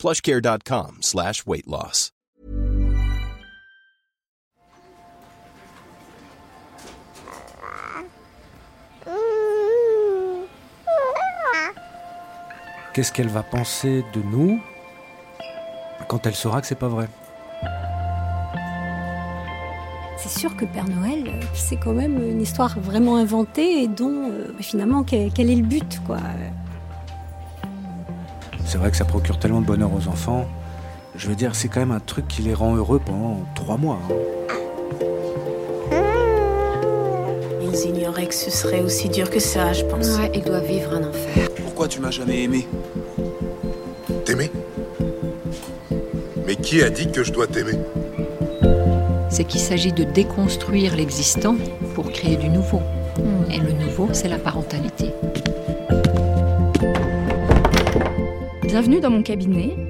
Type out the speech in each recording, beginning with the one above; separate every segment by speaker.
Speaker 1: plushcare.com slash weight loss.
Speaker 2: Qu'est-ce qu'elle va penser de nous quand elle saura que c'est pas vrai?
Speaker 3: C'est sûr que Père Noël, c'est quand même une histoire vraiment inventée et dont euh, finalement quel, quel est le but quoi?
Speaker 2: C'est vrai que ça procure tellement de bonheur aux enfants. Je veux dire, c'est quand même un truc qui les rend heureux pendant trois mois. hein.
Speaker 4: Ils ignoraient que ce serait aussi dur que ça, je pense.
Speaker 5: Ouais, ils doivent vivre un enfer.
Speaker 6: Pourquoi tu m'as jamais aimé?
Speaker 7: T'aimer? Mais qui a dit que je dois t'aimer?
Speaker 5: C'est qu'il s'agit de déconstruire l'existant pour créer du nouveau. Et le nouveau, c'est la parentalité.
Speaker 8: Bienvenue dans mon cabinet.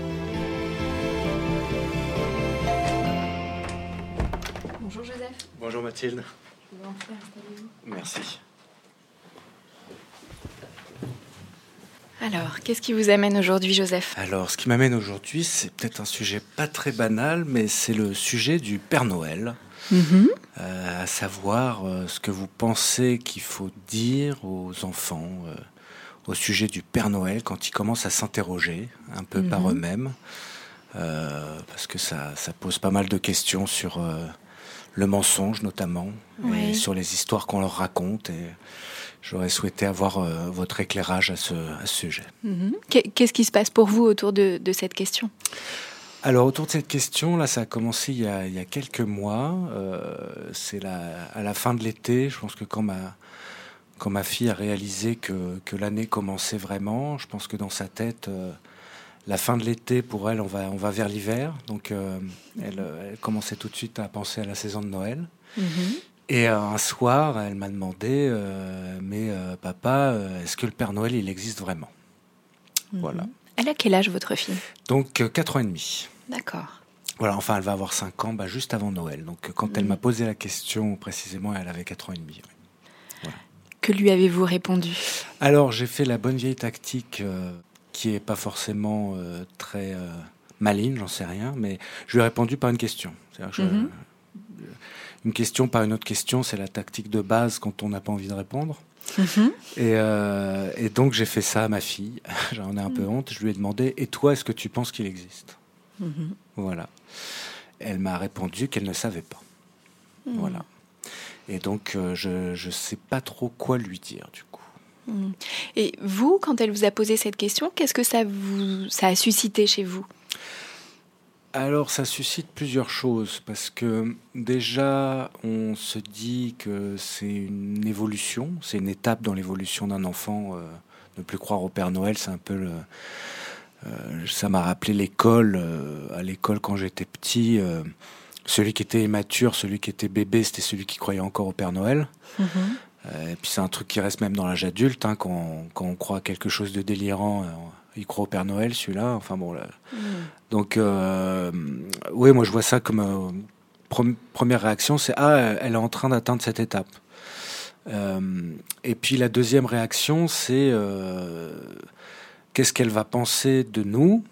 Speaker 2: Merci.
Speaker 8: Alors, qu'est-ce qui vous amène aujourd'hui Joseph?
Speaker 2: Alors, ce qui m'amène aujourd'hui, c'est peut-être un sujet pas très banal, mais c'est le sujet du Père Noël. Euh, à savoir euh, ce que vous pensez qu'il faut dire aux enfants euh, au sujet du Père Noël quand ils commencent à s'interroger un peu par eux-mêmes, Euh, parce que ça, ça pose pas mal de questions sur euh, le mensonge notamment, et sur les histoires qu'on leur raconte. Et j'aurais souhaité avoir euh, votre éclairage à ce, à ce sujet.
Speaker 8: Mhm. Qu'est- Qu'est-ce qui se passe pour vous autour de, de cette question?
Speaker 2: Alors autour de cette question, là, ça a commencé il y a, il y a quelques mois. Euh, c'est à la fin de l'été. Je pense que quand ma quand ma fille a réalisé que, que l'année commençait vraiment, je pense que dans sa tête, euh, la fin de l'été pour elle, on va on va vers l'hiver. Donc euh, elle, euh, elle commençait tout de suite à penser à la saison de Noël. Et euh, un soir, elle m'a demandé, euh, mais papa, est-ce que le Père Noël il existe vraiment? Voilà.
Speaker 8: Elle a quel âge votre fille?
Speaker 2: Donc euh, quatre ans et demi.
Speaker 8: D'accord.
Speaker 2: Voilà, enfin, elle va avoir 5 ans, bah, juste avant Noël. Donc, quand elle m'a posé la question précisément, elle avait 4 ans et demi. oui.
Speaker 8: Que lui avez-vous répondu?
Speaker 2: Alors, j'ai fait la bonne vieille tactique qui est pas forcément euh, très euh, maligne, j'en sais rien, mais je lui ai répondu par une question. Que je-
Speaker 8: Mhm.
Speaker 2: Une question par une autre question, c'est la tactique de base quand on n'a pas envie de répondre.
Speaker 8: Mhm.
Speaker 2: Et, euh, et donc, j'ai fait ça à ma fille. J'en ai un peu honte. Je lui ai demandé Et toi, est-ce que tu penses qu'il existe? Voilà. Elle m'a répondu qu'elle ne savait pas. Voilà. Et donc, euh, je ne sais pas trop quoi lui dire, du coup.
Speaker 8: Et vous, quand elle vous a posé cette question, qu'est-ce que ça, vous, ça a suscité chez vous?
Speaker 2: Alors, ça suscite plusieurs choses, parce que déjà, on se dit que c'est une évolution, c'est une étape dans l'évolution d'un enfant. euh, ne plus croire au Père Noël, c'est un peu le. euh, ça m'a rappelé l'école. euh, à l'école, quand j'étais petit, celui qui était immature, celui qui était bébé, c'était celui qui croyait encore au Père Noël. Euh, et puis c'est un truc qui reste même dans l'âge adulte, hein, quand, on, quand on croit à quelque chose de délirant, euh, il croit au Père Noël, celui-là. Enfin bon, là. Donc, euh, oui, moi je vois ça comme euh, première réaction, c'est ah, elle est en train d'atteindre cette étape. Euh, et puis la deuxième réaction, c'est euh, qu'est-ce qu'elle va penser de nous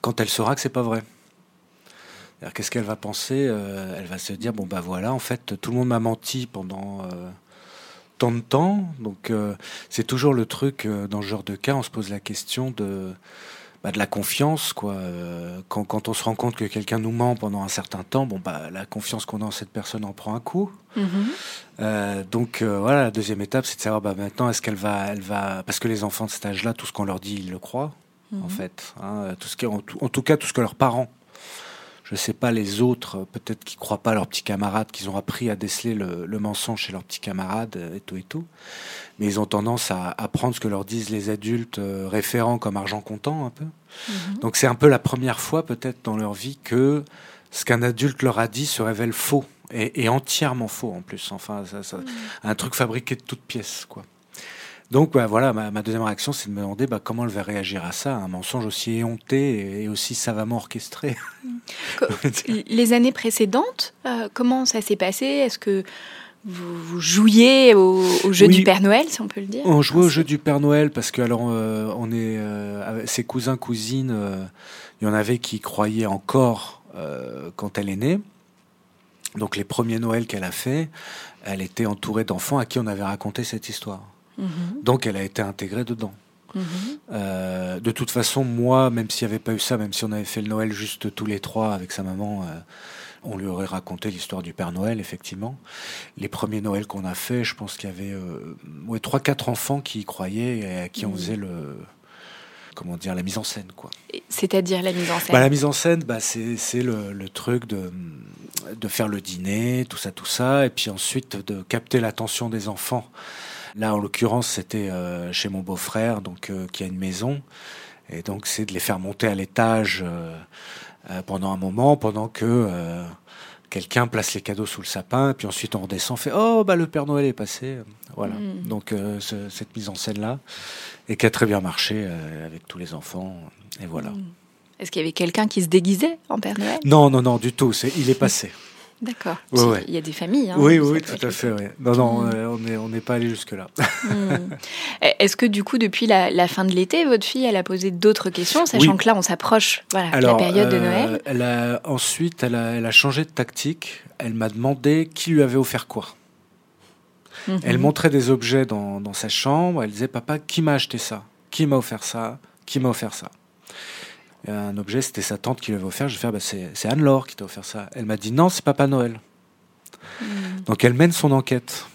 Speaker 2: quand elle saura que c'est pas vrai? Qu'est-ce qu'elle va penser euh, Elle va se dire bon bah voilà, en fait, tout le monde m'a menti pendant euh, tant de temps. Donc euh, c'est toujours le truc dans ce genre de cas, on se pose la question de bah, de la confiance, quoi. Quand, quand, on se rend compte que quelqu'un nous ment pendant un certain temps, bon, bah, la confiance qu'on a en cette personne en prend un coup. Mhm. Euh, donc euh, voilà, la deuxième étape, c'est de savoir bah, maintenant est-ce qu'elle va, elle va, parce que les enfants de cet âge-là, tout ce qu'on leur dit, ils le croient, en mhm. fait. Hein, tout ce qui, en, en, tout cas, tout ce que leurs parents je sais pas les autres, peut-être qui croient pas à leurs petits camarades, qu'ils ont appris à déceler le, mensonge chez leurs petits camarades et tout et tout. Mais ils ont tendance à, apprendre ce que leur disent les adultes euh, référents comme argent comptant un peu. Mhm. Donc c'est un peu la première fois peut-être dans leur vie que ce qu'un adulte leur a dit se révèle faux et, entièrement faux en plus. Enfin, ça, mhm. un truc fabriqué de toutes pièces quoi. Donc bah, voilà, ma, deuxième réaction, c'est de me demander bah, comment elle va réagir à ça, un mensonge aussi éhonté et, aussi savamment orchestré.
Speaker 8: Les années précédentes, euh, comment ça s'est passé? Est-ce que vous, jouiez au, jeu du Père Noël, si on peut le dire?
Speaker 2: On jouait au jeu du Père Noël parce que alors euh, on est euh, ses cousins cousines, il y en avait qui croyaient encore quand elle est née. Donc les premiers Noëls qu'elle a fait, elle était entourée d'enfants à qui on avait raconté cette histoire. Mhm. Donc elle a été intégrée dedans. Mhm. Euh, de toute façon, moi, même s'il n'y avait pas eu ça, même si on avait fait le Noël juste tous les trois avec sa maman, euh, on lui aurait raconté l'histoire du Père Noël, effectivement. Les premiers Noëls qu'on a fait, je pense qu'il y avait euh, ouais, 3-4 enfants qui y croyaient et à qui on mhm. faisait le, comment dire, la mise en scène. quoi.
Speaker 8: C'est-à-dire la mise en scène?
Speaker 2: Bah, La mise en scène, bah, c'est le, le, truc de, de faire le dîner, tout ça, tout ça, et puis ensuite de capter l'attention des enfants Là, en l'occurrence, c'était euh, chez mon beau-frère, donc euh, qui a une maison, et donc c'est de les faire monter à l'étage euh, pendant un moment, pendant que quelqu'un place les cadeaux sous le sapin, et puis ensuite on redescend, fait oh bah le Père Noël est passé, voilà. Mm. Donc cette mise en scène là, et qui a très bien marché avec tous les enfants, et voilà. Mm.
Speaker 8: Est-ce qu'il y avait quelqu'un qui se déguisait en Père Noël?
Speaker 2: Non, non, non, du tout. C'est, il est passé.
Speaker 8: D'accord. Il y a des familles. Hein,
Speaker 2: oui, oui, tout à fait. Non, non, mm. on n'est pas allé jusque-là.
Speaker 8: Mm. Est-ce que du coup, depuis la, fin de l'été, votre fille, elle a posé d'autres questions, sachant que là, on s'approche voilà, de la période de Noël euh,
Speaker 2: elle a, Ensuite, elle a, elle a changé de tactique. Elle m'a demandé qui lui avait offert quoi. Mm-hmm. Elle montrait des objets dans, dans sa chambre. Elle disait, papa, qui m'a acheté ça? Qui m'a offert ça? Qui m'a offert ça? Un objet, c'était sa tante qui lui avait offert. Je vais faire, bah, c'est Anne-Laure qui t'a offert ça. Elle m'a dit non, c'est Papa Noël. Hmm. Donc elle mène son enquête.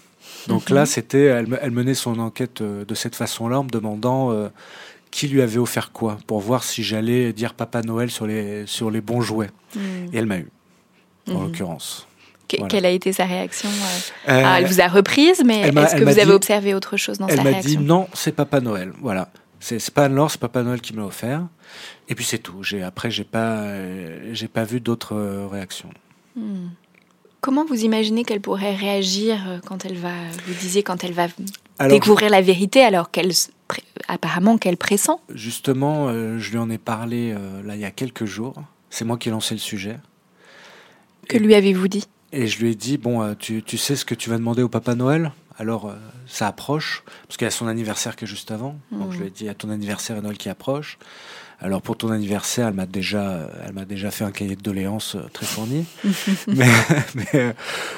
Speaker 2: Donc là, mhm. c'était, elle, menait son enquête euh, de cette façon-là en me demandant euh, qui lui avait offert quoi, pour voir si j'allais dire Papa Noël sur les, sur les bons jouets. Hmm. Et elle m'a eu, en mhm. l'occurrence.
Speaker 8: Quelle a été sa réaction euh? Ah, Elle vous a reprise, mais est-ce que vous avez observé autre chose dans sa réaction
Speaker 2: Elle m'a dit non, c'est Papa Noël. Voilà. C'est pas Anne-Laure, c'est Papa Noël qui me l'a offert. Et puis c'est tout. Après, j'ai pas, j'ai pas vu d'autres euh, réactions. Hmm.
Speaker 8: Comment vous imaginez qu'elle pourrait réagir euh, quand elle va, vous disiez, quand elle va découvrir la vérité alors qu'elle, apparemment, qu'elle pressent?
Speaker 2: Justement, euh, je lui en ai parlé là il y a quelques jours. C'est moi qui ai lancé le sujet.
Speaker 8: Que lui avez-vous dit?
Speaker 2: Et je lui ai dit bon, tu, tu, sais ce que tu vas demander au Papa Noël? Alors ça approche, parce qu'il y a son anniversaire qui est juste avant. Donc je lui ai dit, à ton anniversaire et Noël qui approche. Alors pour ton anniversaire, elle m'a déjà, elle m'a déjà fait un cahier de doléances euh, très fourni. mais, euh,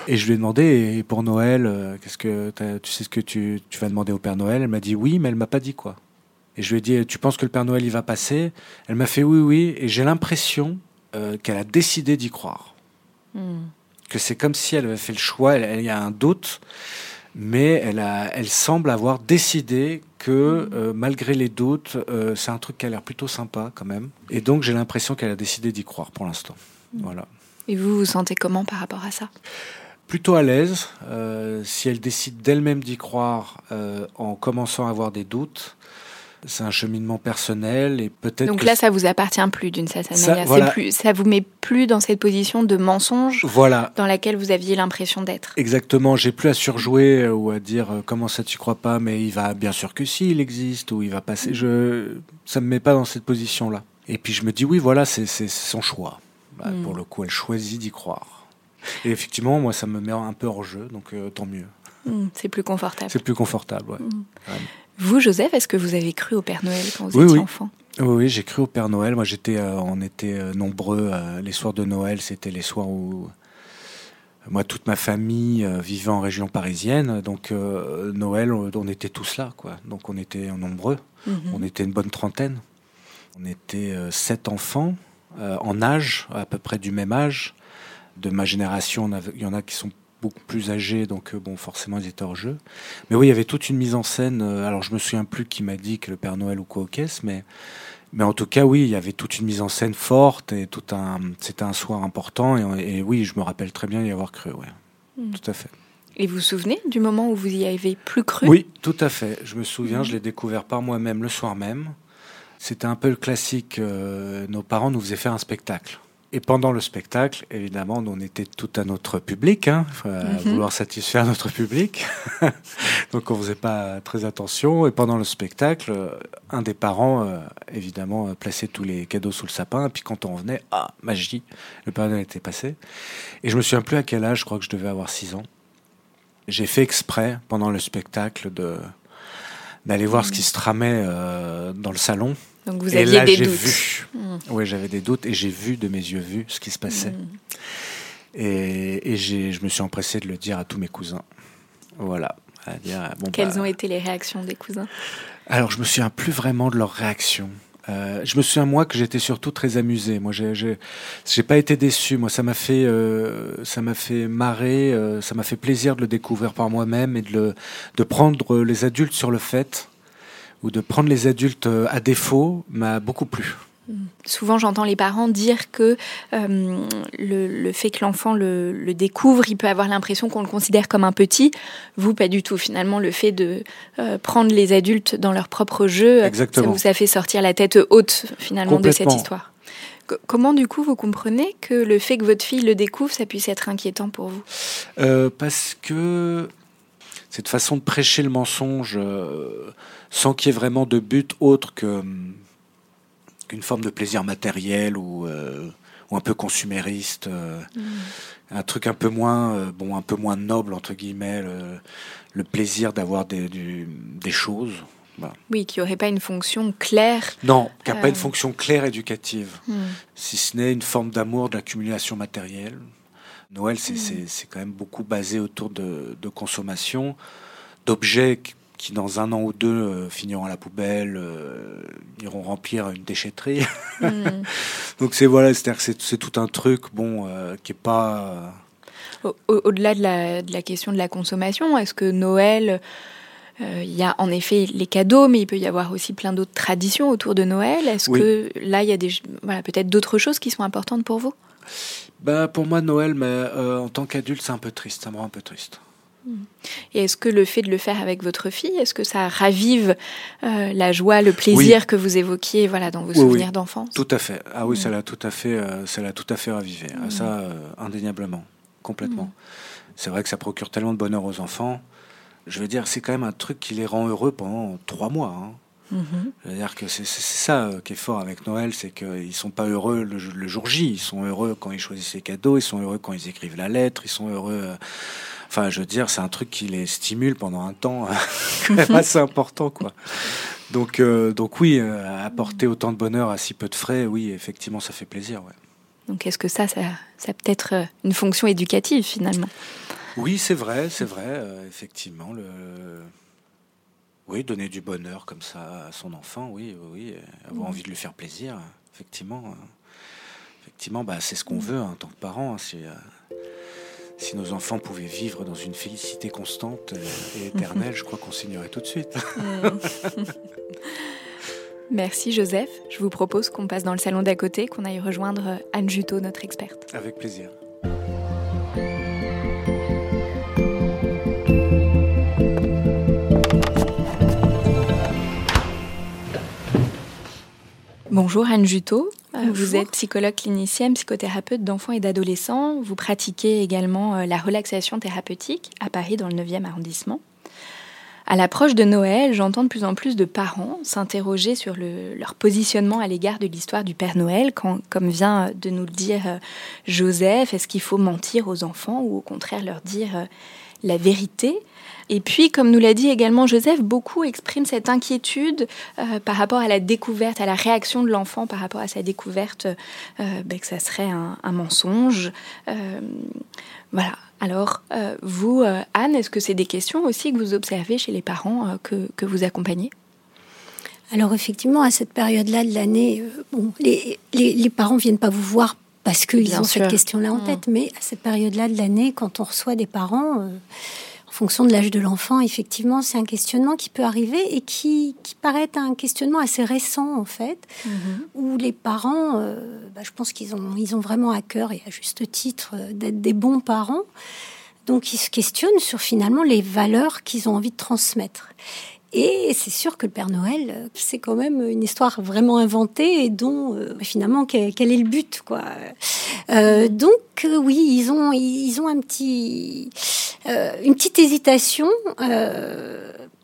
Speaker 2: et je lui ai demandé, et pour Noël, euh, qu'est-ce que tu sais ce que tu, tu vas demander au Père Noël? Elle m'a dit oui, mais elle m'a pas dit quoi. Et je lui ai dit, tu penses que le Père Noël il va passer? Elle m'a fait oui, oui, et j'ai l'impression qu'elle a décidé d'y croire. Hmm. Que c'est comme si elle avait fait le choix. Il y a un doute mais elle, a, elle semble avoir décidé que euh, malgré les doutes, euh, c'est un truc qui a l'air plutôt sympa quand même. Et donc j'ai l'impression qu'elle a décidé d'y croire pour l'instant. Voilà.
Speaker 8: Et vous vous sentez comment par rapport à ça?
Speaker 2: Plutôt à l'aise. Euh, si elle décide d'elle-même d'y croire en commençant à avoir des doutes, c'est un cheminement personnel et peut-être.
Speaker 8: Donc là, ça vous appartient plus d'une certaine manière. Plus, ça vous met plus dans cette position de mensonge
Speaker 2: voilà.
Speaker 8: dans laquelle vous aviez l'impression d'être.
Speaker 2: Exactement. J'ai plus à surjouer euh, ou à dire euh, comment ça tu crois pas, mais il va bien sûr que si il existe ou il va passer. Je, ça me met pas dans cette position-là. Et puis je me dis oui, voilà, c'est son choix. Bah, hmm. Pour le coup, elle choisit d'y croire. Et effectivement, moi, ça me met un peu hors jeu, donc euh, tant mieux.
Speaker 8: Hmm, c'est plus confortable.
Speaker 2: C'est plus confortable, ouais.
Speaker 8: Vous, Joseph, est-ce que vous avez cru au Père Noël quand vous étiez enfant?
Speaker 2: Oui, oui j'ai cru au Père Noël. Moi, j'étais, euh, on était euh, nombreux. Euh, les soirs de Noël, c'était les soirs où moi, toute ma famille vivait en région parisienne. Donc, Noël, on était tous là, quoi. Donc, on était nombreux. Mhm. On était une bonne trentaine. On était sept enfants en âge, à peu près du même âge. De ma génération, il y en a qui sont beaucoup plus âgés, donc bon, forcément, ils étaient hors jeu. Mais oui, il y avait toute une mise en scène. alors, je me souviens plus qui m'a dit que le Père Noël ou quoi au caisse, mais mais en tout cas, oui, il y avait toute une mise en scène forte et tout un, c'était un soir important. Et, oui, je me rappelle très bien y avoir cru. Ouais. Hmm. Tout à fait.
Speaker 8: Et vous vous souvenez du moment où vous y avez plus cru?
Speaker 2: Oui, tout à fait. Je me souviens, hmm. je l'ai découvert par moi-même le soir même. C'était un peu le classique. Euh, nos parents nous faisaient faire un spectacle. Et pendant le spectacle, évidemment, on était tout à notre public, hein, à mhm. vouloir satisfaire notre public. Donc on faisait pas très attention. Et pendant le spectacle, un des parents, euh, évidemment, plaçait tous les cadeaux sous le sapin. Et puis quand on revenait, ah, magie, le Père était passé. Et je me souviens plus à quel âge, je crois que je devais avoir 6 ans. J'ai fait exprès, pendant le spectacle, de d'aller voir ce qui se tramait euh, dans le salon
Speaker 8: donc vous aviez des doutes.
Speaker 2: Vu. Hmm. Oui, j'avais des doutes et j'ai vu de mes yeux vus ce qui se passait. Hmm. Et, et je me suis empressé de le dire à tous mes cousins. Voilà. À dire,
Speaker 8: bon, Quelles bah, ont été les réactions des cousins?
Speaker 2: Alors, je me souviens plus vraiment de leurs réactions. Euh, je me souviens moi que j'étais surtout très amusé. Moi, j'ai pas été déçu. Moi, ça m'a fait, euh, ça m'a fait marrer. Euh, ça m'a fait plaisir de le découvrir par moi-même et de, le, de prendre les adultes sur le fait ou de prendre les adultes euh, à défaut m'a beaucoup plu.
Speaker 8: Souvent, j'entends les parents dire que euh, le, fait que l'enfant le, découvre, il peut avoir l'impression qu'on le considère comme un petit. Vous, pas du tout. Finalement, le fait de euh, prendre les adultes dans leur propre jeu, ça vous a fait sortir la tête haute, finalement, de cette histoire. comment, du coup, vous comprenez que le fait que votre fille le découvre, ça puisse être inquiétant pour vous?
Speaker 2: Parce que cette façon de prêcher le mensonge sans qu'il y ait vraiment de but autre que qu'une forme de plaisir matériel ou, euh, ou un peu consumériste, euh, un truc un peu moins euh, bon, un peu moins noble entre guillemets, le, plaisir d'avoir des, des choses.
Speaker 8: Oui, qui n'aurait pas une fonction claire.
Speaker 2: Non, qui n'a pas une fonction claire éducative, mm. si ce n'est une forme d'amour de l'accumulation matérielle. Noël, mm. c'est quand même beaucoup basé autour de, de consommation, d'objets qui dans un an ou deux euh, finiront à la poubelle, euh, iront remplir une déchetterie. Hmm. Donc c'est voilà, c'est tout un truc bon euh, qui est pas.
Speaker 8: Au-delà de, la, de la question de la consommation, est-ce que Noël il y a en effet les cadeaux, mais il peut y avoir aussi plein d'autres traditions autour de Noël. Est-ce que là, il y a des, voilà, peut-être d'autres choses qui sont importantes pour vous?
Speaker 2: Bah, Pour moi, Noël, mais, en tant qu'adulte, c'est un peu triste. Ça me rend un peu triste.
Speaker 8: Et est-ce que le fait de le faire avec votre fille, est-ce que ça ravive euh, la joie, le plaisir que vous évoquiez voilà, dans vos souvenirs d'enfance?
Speaker 2: Tout à fait. Ah oui, mm. ça l'a tout à fait, euh, ça l'a tout à fait ravivé. Ah, ça, mm. euh, indéniablement, complètement. Mm. C'est vrai que ça procure tellement de bonheur aux enfants. Je veux dire, c'est quand même un truc qui les rend heureux pendant trois mois. Hein. Mm-hmm. Je veux dire que c'est ça qui est fort avec Noël, c'est qu'ils sont pas heureux le, le, jour J. Ils sont heureux quand ils choisissent les cadeaux, ils sont heureux quand ils écrivent la lettre, ils sont heureux Enfin, je veux dire, c'est un truc qui les stimule pendant un temps assez important, quoi. Donc, euh, donc oui, euh, apporter autant de bonheur à si peu de frais, oui, effectivement, ça fait plaisir. Ouais.
Speaker 8: Donc, est-ce que ça, ça, ça peut être euh, une fonction éducative finalement?
Speaker 2: Oui, c'est vrai, c'est vrai, effectivement. Le... Oui, donner du bonheur comme ça à son enfant, oui, oui, avoir envie de lui faire plaisir, effectivement. Effectivement, bah, c'est ce qu'on veut en tant que parent. Hein, si nos enfants pouvaient vivre dans une félicité constante et éternelle, je crois qu'on signerait tout de suite.
Speaker 8: Merci Joseph. Je vous propose qu'on passe dans le salon d'à côté, qu'on aille rejoindre Anne Juto, notre experte.
Speaker 2: Avec plaisir.
Speaker 8: Bonjour Anne Juto. Vous êtes psychologue clinicienne, psychothérapeute d'enfants et d'adolescents. Vous pratiquez également euh, la relaxation thérapeutique à Paris dans le 9e arrondissement. À l'approche de Noël, j'entends de plus en plus de parents s'interroger sur leur positionnement à l'égard de l'histoire du Père Noël, quand, comme vient de nous le dire euh, Joseph, est-ce qu'il faut mentir aux enfants ou au contraire leur dire euh, la vérité? Et puis, comme nous l'a dit également Joseph, beaucoup expriment cette inquiétude euh, par rapport à la découverte, à la réaction de l'enfant par rapport à sa découverte, euh, ben, que ça serait un, mensonge. Euh, voilà. Alors, vous, Anne, est-ce que c'est des questions aussi que vous observez chez les parents que, que vous accompagnez?
Speaker 3: Alors effectivement, à cette période-là de l'année, bon, les, les, les parents viennent pas vous voir parce qu'ils ont cette question-là en mmh. tête, mais à cette période-là de l'année, quand on reçoit des parents en fonction de l'âge de l'enfant, effectivement, c'est un questionnement qui peut arriver et qui, qui paraît un questionnement assez récent, en fait, mhm. où les parents, euh, bah, je pense qu'ils ont, ils ont vraiment à cœur, et à juste titre, euh, d'être des bons parents. Donc, ils se questionnent sur finalement les valeurs qu'ils ont envie de transmettre. Et c'est sûr que le Père Noël, euh, c'est quand même une histoire vraiment inventée et dont euh, bah, finalement quel, est le but, quoi. Euh, donc oui, ils ont ils ont un petit une petite hésitation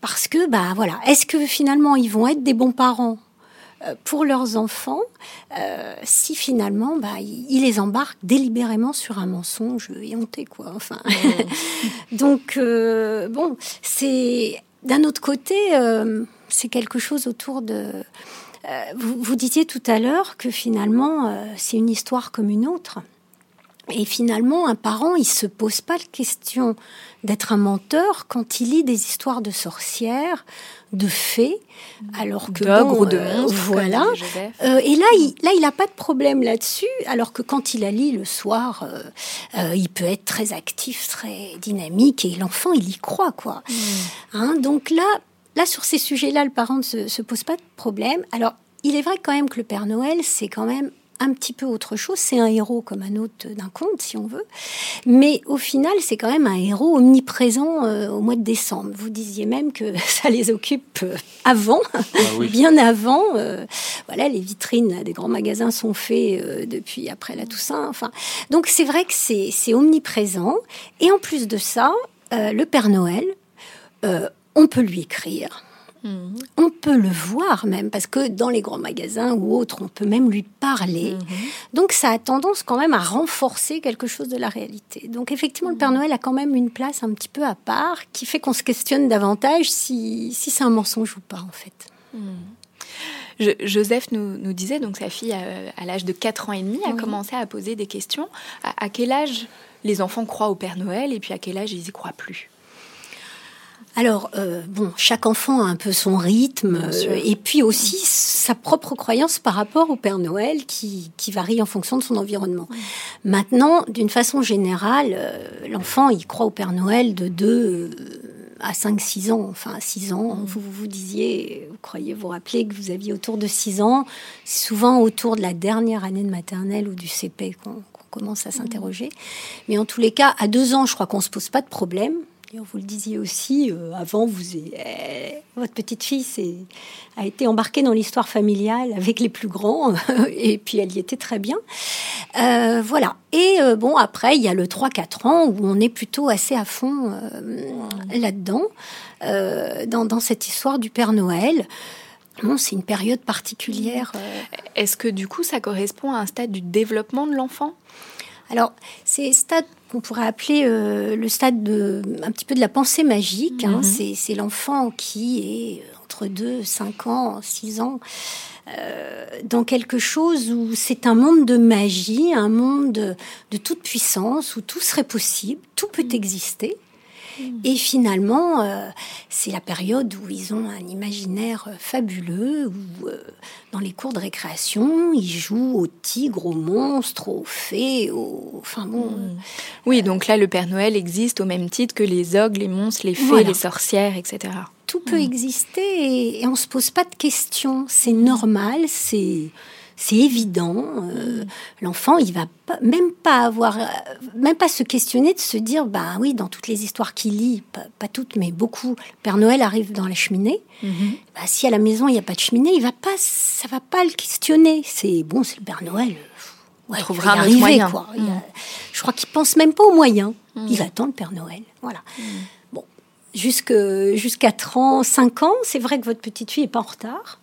Speaker 3: parce que bah voilà, est-ce que finalement ils vont être des bons parents pour leurs enfants si finalement bah, ils, les embarquent délibérément sur un mensonge éhonté quoi enfin. Donc bon c'est d'un autre côté, euh, c'est quelque chose autour de... Euh, vous, disiez tout à l'heure que finalement, euh, c'est une histoire comme une autre. Et finalement, un parent, il se pose pas la question d'être un menteur quand il lit des histoires de sorcières, de fées, alors que
Speaker 8: ou de euh,
Speaker 3: voilà. Euh, et là, il, là, il n'a pas de problème là-dessus, alors que quand il la lit le soir, euh, il peut être très actif, très dynamique, et l'enfant, il y croit, quoi. Mm. Hein, donc là, là, sur ces sujets-là, le parent ne se, se pose pas de problème. Alors, il est vrai quand même que le Père Noël, c'est quand même un petit peu autre chose. C'est un héros comme un autre d'un conte, si on veut. Mais au final, c'est quand même un héros omniprésent euh, au mois de décembre. Vous disiez même que ça les occupe euh, avant, ah bien avant. Euh, voilà, les vitrines des grands magasins sont faites depuis après la Toussaint. Enfin, donc c'est vrai que c'est omniprésent. Et en plus de ça, le Père Noël, on peut lui écrire On peut le voir même, parce que dans les grands magasins ou autres, on peut même lui parler. Mhm. Donc ça a tendance quand même à renforcer quelque chose de la réalité. Donc effectivement, le Père Noël a quand même une place un petit peu à part, qui fait qu'on se questionne davantage si, c'est un mensonge ou pas, en fait.
Speaker 8: Mhm. Joseph nous, disait, donc sa fille, à, l'âge de 4 ans et demi, a commencé à poser des questions. à quel âge les enfants croient au Père Noël et puis à quel âge ils y croient plus?
Speaker 3: Alors, euh, bon, chaque enfant a un peu son rythme euh, et puis aussi sa propre croyance par rapport au Père Noël qui, varie en fonction de son environnement. Maintenant, d'une façon générale, euh, l'enfant, il croit au Père Noël de 2 à 5-6 ans. Enfin, à 6 ans, mm. vous vous disiez, vous croyez vous rappeler que vous aviez autour de 6 ans, souvent autour de la dernière année de maternelle ou du CP qu'on commence à s'interroger. Mais en tous les cas, à 2 ans, je crois qu'on se pose pas de problème vous le disiez aussi, euh, avant, vous, eh, votre petite fille a été embarquée dans l'histoire familiale avec les plus grands, et puis elle y était très bien. Euh, voilà. Et euh, bon, après, il y a le 3-4 ans où on est plutôt assez à fond là-dedans, dans, dans, cette histoire du Père Noël. Bon, c'est une période particulière.
Speaker 8: Est-ce que du coup, ça correspond à un stade du développement de l'enfant?
Speaker 3: Alors, c'est stade qu'on pourrait appeler euh, le stade de, un petit peu de la pensée magique. Hein. Mhm. C'est l'enfant qui est entre 2, 5 ans, 6 ans, euh, dans quelque chose où c'est un monde de magie, un monde de, de, toute puissance, où tout serait possible, tout peut mhm. exister. Et finalement, euh, c'est la période où ils ont un imaginaire euh, fabuleux, où euh, dans les cours de récréation, ils jouent aux tigres, aux monstres, aux fées, aux... Enfin bon... Hmm.
Speaker 8: Oui, donc là, le Père Noël existe au même titre que les ogres, les monstres, les fées, les sorcières, etc.
Speaker 3: Tout peut hmm. exister et, et on se pose pas de questions. C'est normal, c'est c'est évident. Euh, l'enfant, il va pas, même pas avoir, euh, même pas se questionner de se dire, bah oui, dans toutes les histoires qu'il lit, pas, toutes, mais beaucoup, Père Noël arrive dans la cheminée. Mhm. Bah, si à la maison il n'y a pas de cheminée, il va pas, ça va pas le questionner. C'est bon, c'est le Père Noël.
Speaker 8: Ouais, il trouvera un arriver, moyen. Quoi.
Speaker 3: Mhm. je crois qu'il pense même pas aux moyens. Mhm. Il attend le Père Noël. Voilà. Jusqu'à 30, 5 ans, c'est vrai que votre petite fille est pas en retard.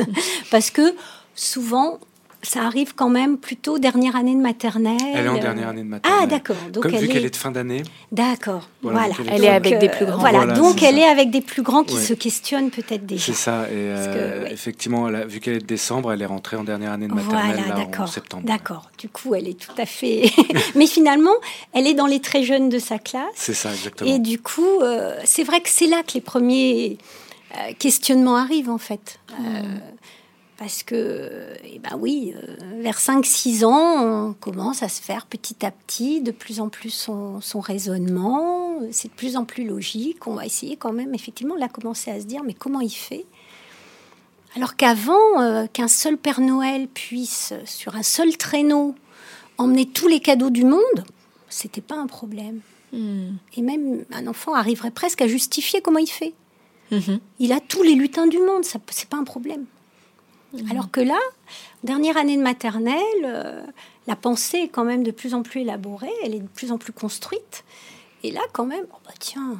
Speaker 3: Parce que souvent, ça arrive quand même plutôt dernière année de maternelle.
Speaker 2: Elle est en dernière année de maternelle.
Speaker 3: Ah, d'accord.
Speaker 2: Donc Comme, vu qu'elle est de fin d'année.
Speaker 3: D'accord. Voilà.
Speaker 8: Elle, est, avec des plus grands.
Speaker 3: Voilà. donc elle est avec des plus grands qui se questionnent peut-être déjà.
Speaker 2: C'est ça. Et euh, effectivement, vu qu'elle est de décembre, elle est rentrée en dernière année de maternelle là, en septembre.
Speaker 3: D'accord. Du coup, elle est tout à fait. Mais finalement, elle est dans les très jeunes de sa classe.
Speaker 2: C'est ça, exactement.
Speaker 3: Et du coup, euh, c'est vrai que c'est là que les premiers euh, questionnement arrive en fait. Mm. Parce que, eh ben oui, vers 5-6 ans, on commence à se faire petit à petit de plus en plus son, son raisonnement. C'est de plus en plus logique. On va essayer quand même, effectivement, là, commencer à se dire, mais comment il fait? Alors qu'avant, euh, qu'un seul Père Noël puisse, sur un seul traîneau, emmener tous les cadeaux du monde, c'était pas un problème. Hmm. Et même un enfant arriverait presque à justifier comment il fait. Mhm. Il a tous les lutins du monde, ça c'est pas un problème. Hmm. Alors que là, dernière année de maternelle, euh, la pensée est quand même de plus en plus élaborée, elle est de plus en plus construite. Et là, quand même, oh bah tiens,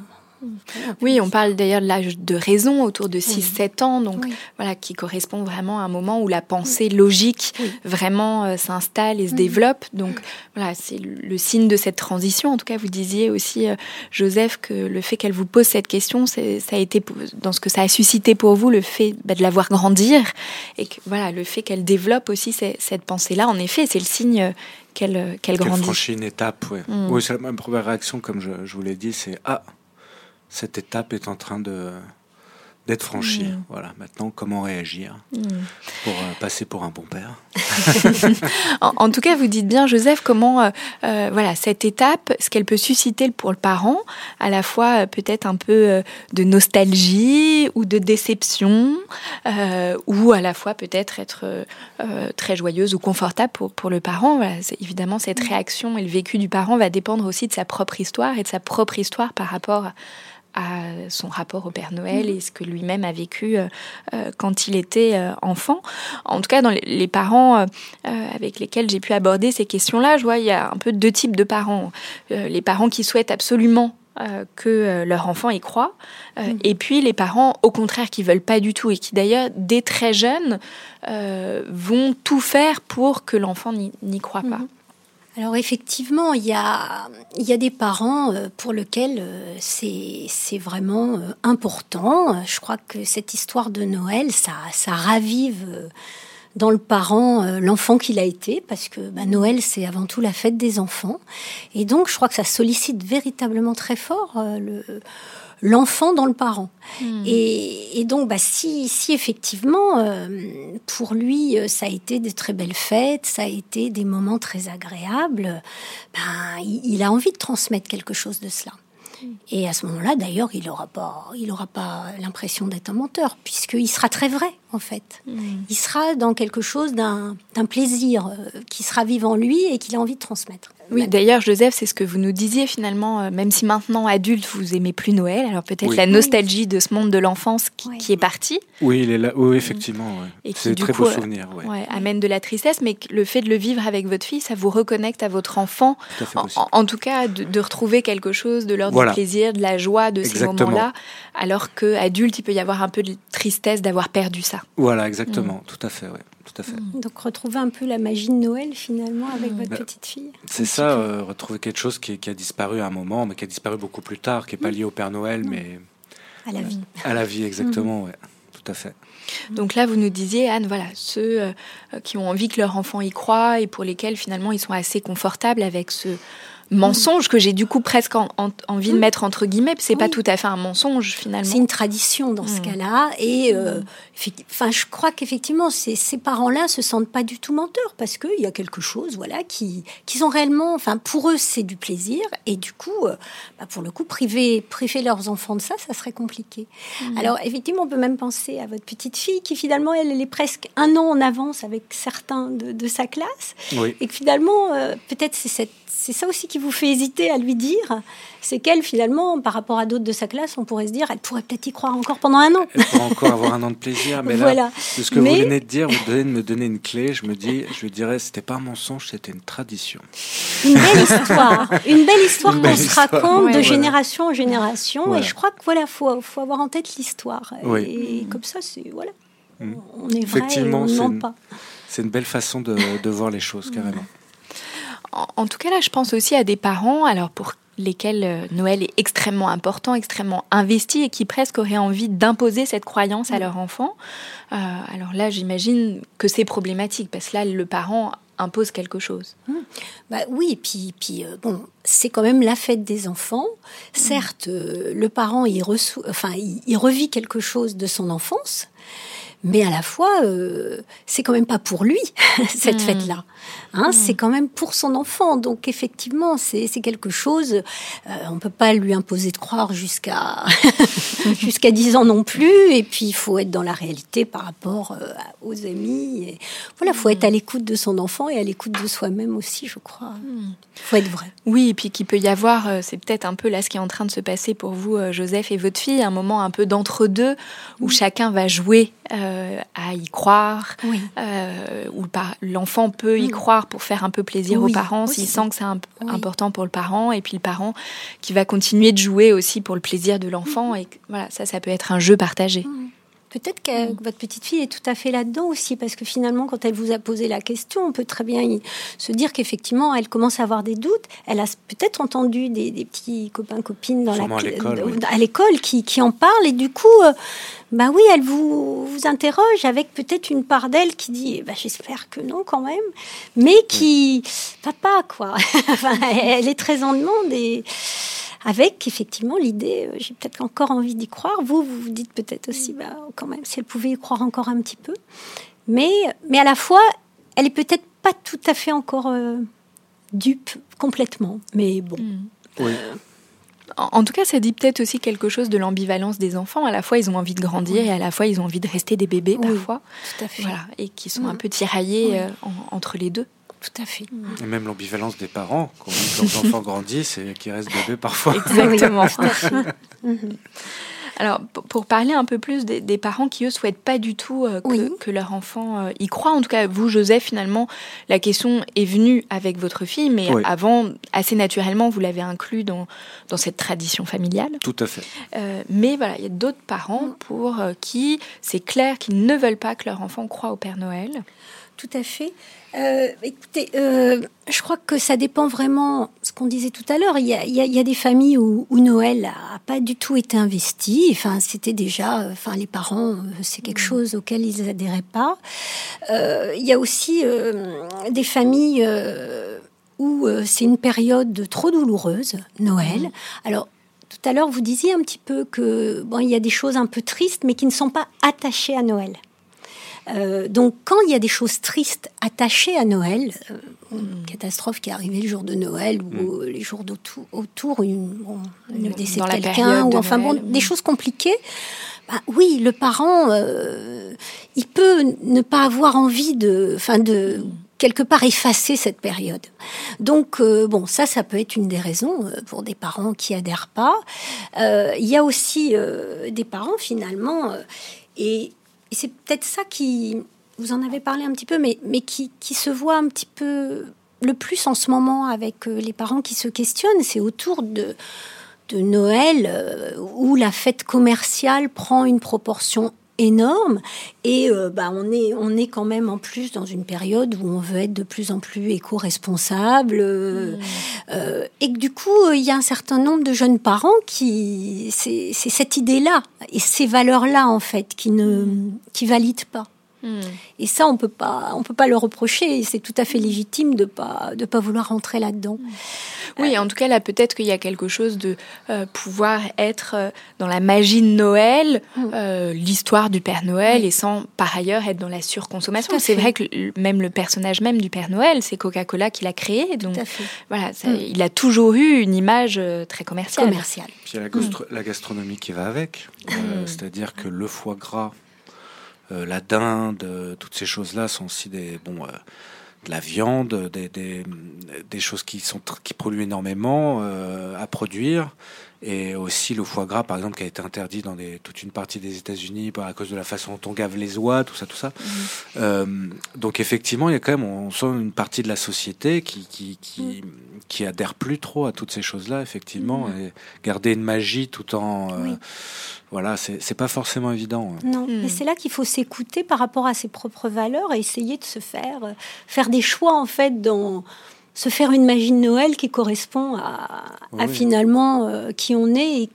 Speaker 8: oui, on parle d'ailleurs de l'âge de raison autour de 6-7 ans, donc voilà, qui correspond vraiment à un moment où la pensée logique vraiment euh, s'installe et se développe. Donc voilà, c'est le signe de cette transition. En tout cas, vous disiez aussi, euh, Joseph, que le fait qu'elle vous pose cette question, ça a été dans ce que ça a suscité pour vous, le fait bah, de la voir grandir et que voilà, le fait qu'elle développe aussi cette pensée-là. En effet, c'est le signe euh, qu'elle qu'elle grandit.
Speaker 2: franchit une étape, oui. Mm. Oui, c'est la première réaction, comme je, je vous l'ai dit, c'est ah cette étape est en train de d'être franchie. Mm. Voilà. Maintenant, comment réagir mm. pour euh, passer pour un bon père
Speaker 8: en, tout cas, vous dites bien, Joseph, comment euh, euh, voilà cette étape, ce qu'elle peut susciter pour le parent, à la fois peut-être un peu de nostalgie ou de déception, ou à la fois peut-être être très joyeuse ou confortable pour, pour le parent. Voilà, évidemment, cette mm. réaction et le vécu du parent va dépendre aussi de sa propre histoire et de sa propre histoire par rapport à son rapport au Père Noël mhm. et ce que lui-même a vécu euh, euh, quand il était euh, enfant. En tout cas, dans les, parents avec lesquels j'ai pu aborder ces questions-là, je vois il y a un peu deux types de parents. les parents qui souhaitent absolument que leur enfant y croit, mhm. et puis les parents, au contraire, qui veulent pas du tout et qui d'ailleurs, dès très jeunes, vont tout faire pour que l'enfant n'y croit pas. Mhm.
Speaker 3: Alors effectivement, il y a, il y a des parents euh, pour lesquels euh, c'est vraiment euh, important. Je crois que cette histoire de Noël, ça, ça ravive dans le parent l'enfant qu'il a été, parce que bah, Noël, c'est avant tout la fête des enfants. Et donc, je crois que ça sollicite véritablement très fort le l'enfant dans le parent. Hmm. Et, donc, bah, si, si effectivement, euh, pour lui, euh, ça a été de très belles fêtes, ça a été des moments très agréables, ben, il a envie de transmettre quelque chose de cela. Et à ce moment-là, d'ailleurs, il n'aura pas, il aura pas l'impression d'être un menteur, puisqu'il sera très vrai, en fait. Mm. Il sera dans quelque chose d'un plaisir euh, qui sera vivant lui et qu'il a envie de transmettre.
Speaker 8: Oui, d'ailleurs, Joseph, c'est ce que vous nous disiez finalement, euh, même si maintenant, adulte, vous aimez plus Noël, alors peut-être la nostalgie de ce monde de l'enfance qui, est parti.
Speaker 2: Oui, il est là. oui effectivement. C'est très beau souvenir.
Speaker 8: amène de la tristesse, mais le fait de le vivre avec votre fille, ça vous reconnecte à votre enfant. en, tout cas, de, retrouver quelque chose de l'ordre du plaisir, de la joie de ces moments-là, alors qu'adulte, il peut y avoir un peu de tristesse d'avoir perdu ça.
Speaker 2: Voilà, exactement, tout à fait, oui. Tout à fait.
Speaker 3: Mm. Donc retrouver un peu la magie de Noël finalement avec votre bah, petite fille.
Speaker 2: C'est ça, euh, retrouver quelque chose qui, a disparu à un moment, mais qui a disparu beaucoup plus tard, qui n'est pas mm. lié au Père Noël, mais
Speaker 3: à la vie.
Speaker 2: À la vie, exactement, oui. Tout à fait.
Speaker 8: Donc là, vous nous disiez, Anne, voilà, ceux euh, qui ont envie que leur enfant y croit et pour lesquels finalement ils sont assez confortables avec ce, mensonge que j'ai du coup presque envie de mm. mettre entre guillemets. C'est pas tout à fait un mensonge finalement.
Speaker 3: C'est une tradition dans ce mm. cas-là. Et euh, enfin, je crois qu'effectivement, ces, ces parents-là se sentent pas du tout menteurs parce qu'il y a quelque chose, voilà, qui, qui sont réellement, enfin, pour eux, c'est du plaisir. Et du coup, euh, bah, pour le coup, priver, priver leurs enfants de ça, ça serait compliqué. Mm. Alors, effectivement, on peut même penser à votre petite fille qui finalement, elle, elle est presque un an en avance avec certains de, de sa classe. Et que finalement, euh, peut-être c'est cette c'est ça aussi qui vous fait hésiter à lui dire, c'est qu'elle, finalement, par rapport à d'autres de sa classe, on pourrait se dire, elle pourrait peut-être y croire encore pendant un an.
Speaker 2: Elle pourrait encore avoir un an de plaisir, mais là, de ce que vous venez de dire, vous venez de me donner une clé, je me dis, je lui dirais, c'était pas un mensonge, c'était une tradition.
Speaker 3: Une belle histoire, une belle histoire qu'on se raconte de génération en génération, et je crois que voilà, faut, faut avoir en tête l'histoire. Et, comme ça, c'est voilà, mm. on est vrai, on ment pas.
Speaker 2: C'est une belle façon de, de voir les choses, carrément.
Speaker 8: En, tout cas, là, je pense aussi à des parents, alors pour lesquels euh, Noël est extrêmement important, extrêmement investi et qui presque auraient envie d'imposer cette croyance à mm. leur enfant. Euh, alors là, j'imagine que c'est problématique parce que là, le parent impose quelque chose.
Speaker 3: Mmh. Bah oui, puis, puis euh, bon, c'est quand même la fête des enfants. Certes, euh, le parent il, reçoit, enfin, il, revit quelque chose de son enfance, mais à la fois, euh, c'est quand même pas pour lui cette mmh. fête-là. Hein, mmh. C'est quand même pour son enfant. Donc effectivement, c'est quelque chose. Euh, on peut pas lui imposer de croire jusqu'à jusqu'à 10 ans non plus. Et puis il faut être dans la réalité par rapport euh, aux amis. Et voilà, faut être à l'écoute de son enfant et à l'écoute de soi-même aussi, je crois. Il faut être vrai.
Speaker 8: Oui, et puis qu'il peut y avoir, euh, c'est peut-être un peu là ce qui est en train de se passer pour vous, Joseph et votre fille, un moment un peu d'entre-deux où chacun va jouer à y croire, où l'enfant peut y croire croire pour faire un peu plaisir aux parents, s'il sent que c'est important pour le parent, et puis le parent qui va continuer de jouer aussi pour le plaisir de l'enfant. Et voilà, ça, ça peut être un jeu partagé.
Speaker 3: Peut-être que mm. votre petite fille est tout à fait là-dedans aussi, parce que finalement, quand elle vous a posé la question, on peut très bien se dire qu'effectivement, elle commence à avoir des doutes. Elle a peut-être entendu des, petits copains copines dans la à l'école qui, qui, en parlent, et du coup, euh, bah oui, elle vous, vous interroge avec peut-être une part d'elle qui dit, bah, j'espère que non quand même, mais qui, papa quoi, elle est très en demande et avec effectivement l'idée, euh, j'ai peut-être encore envie d'y croire. Vous, vous vous dites peut-être aussi, bah, quand même, si elle pouvait y croire encore un petit peu. Mais, mais à la fois, elle est peut-être pas tout à fait encore euh, dupe complètement. Mais bon. Hmm.
Speaker 8: Oui. En tout cas, ça dit peut-être aussi quelque chose de l'ambivalence des enfants. À la fois, ils ont envie de grandir et à la fois, ils ont envie de rester des bébés parfois.
Speaker 3: Tout à fait.
Speaker 8: Voilà, et qui sont un hmm. peu tiraillés euh, entre les deux.
Speaker 3: Tout à fait.
Speaker 2: Et même l'ambivalence des parents, quand leurs enfants grandissent et qu'ils restent bébés parfois.
Speaker 8: Exactement. Alors, pour parler un peu plus des, parents qui, eux, souhaitent pas du tout euh, que, leur enfant euh, y croit, en tout cas, vous, Joseph, finalement, la question est venue avec votre fille, mais avant, assez naturellement, vous l'avez inclus dans, dans cette tradition familiale.
Speaker 2: Tout à fait.
Speaker 8: Euh, mais voilà, il y a d'autres parents pour qui c'est clair qu'ils ne veulent pas que leur enfant croit au Père Noël.
Speaker 3: Tout à fait. Euh, écoutez, euh, je crois que ça dépend vraiment, ce qu'on disait tout à l'heure, il, y a, des familles où, Noël n'a pas du tout été investi, enfin c'était déjà, enfin les parents, euh, c'est quelque mmh. chose auquel ils adhéraient pas. il y a aussi des familles où c'est une période trop douloureuse, Noël. Mmh. Alors, tout à l'heure, vous disiez un petit peu que bon, il y a des choses un peu tristes, mais qui ne sont pas attachées à Noël. Euh, donc, quand il y a des choses tristes attachées à Noël, euh, une catastrophe qui est arrivée le jour de Noël ou mm. les jours autour, autour une, le décès de quelqu'un, ou enfin bon, des choses compliquées. Bah, oui, le parent, euh, il peut ne pas avoir envie de, enfin de quelque part effacer cette période. Donc bon, ça, ça peut être une des raisons pour des parents qui adhèrent pas. Il y a aussi des parents finalement et et c'est peut-être ça qui, vous en avez parlé un petit peu, mais, qui, se voit un petit peu le plus en ce moment avec euh, les parents qui se questionnent, c'est autour de, de Noël euh, où la fête commerciale prend une proportion énorme et euh, bah, on, est, on est quand même en plus dans une période où on veut être de plus en plus éco-responsable mmh. et que du coup il y a un certain nombre de jeunes parents qui c'est cette idée-là et ces valeurs-là en fait qui ne qui valident pas. Et ça, on peut pas, on peut pas le reprocher. C'est tout à fait légitime de pas, de pas vouloir rentrer là-dedans.
Speaker 8: Oui, en tout cas là, peut-être qu'il y a quelque chose de euh, pouvoir être euh, dans la magie de Noël, euh, l'histoire du Père Noël, et sans par ailleurs être dans la surconsommation. C'est vrai que même le personnage même du Père Noël, c'est Coca-Cola qui l'a créé, donc voilà, il a toujours eu une image très commerciale.
Speaker 3: commerciale.
Speaker 2: Puis il y a la gastronomie qui va avec, c'est-à-dire que le foie gras euh, la dinde, euh, toutes ces choses-là sont aussi des bon euh, de la viande, des, des, des, choses qui sont qui polluent énormément à produire et aussi le foie gras par exemple qui a été interdit dans des, toute une partie des États-Unis à cause de la façon dont on gave les oies tout ça tout ça mhm. donc effectivement il y a quand même on sent une partie de la société qui qui, qui, mhm. qui adhère plus trop à toutes ces choses là effectivement mhm. et garder une magie tout en voilà, c'est pas forcément évident.
Speaker 3: Hein. Non, mais c'est là qu'il faut s'écouter par rapport à ses propres valeurs et essayer de se faire, euh, faire des choix en fait dans se faire une magie de Noël qui correspond à, finalement euh, qui on est et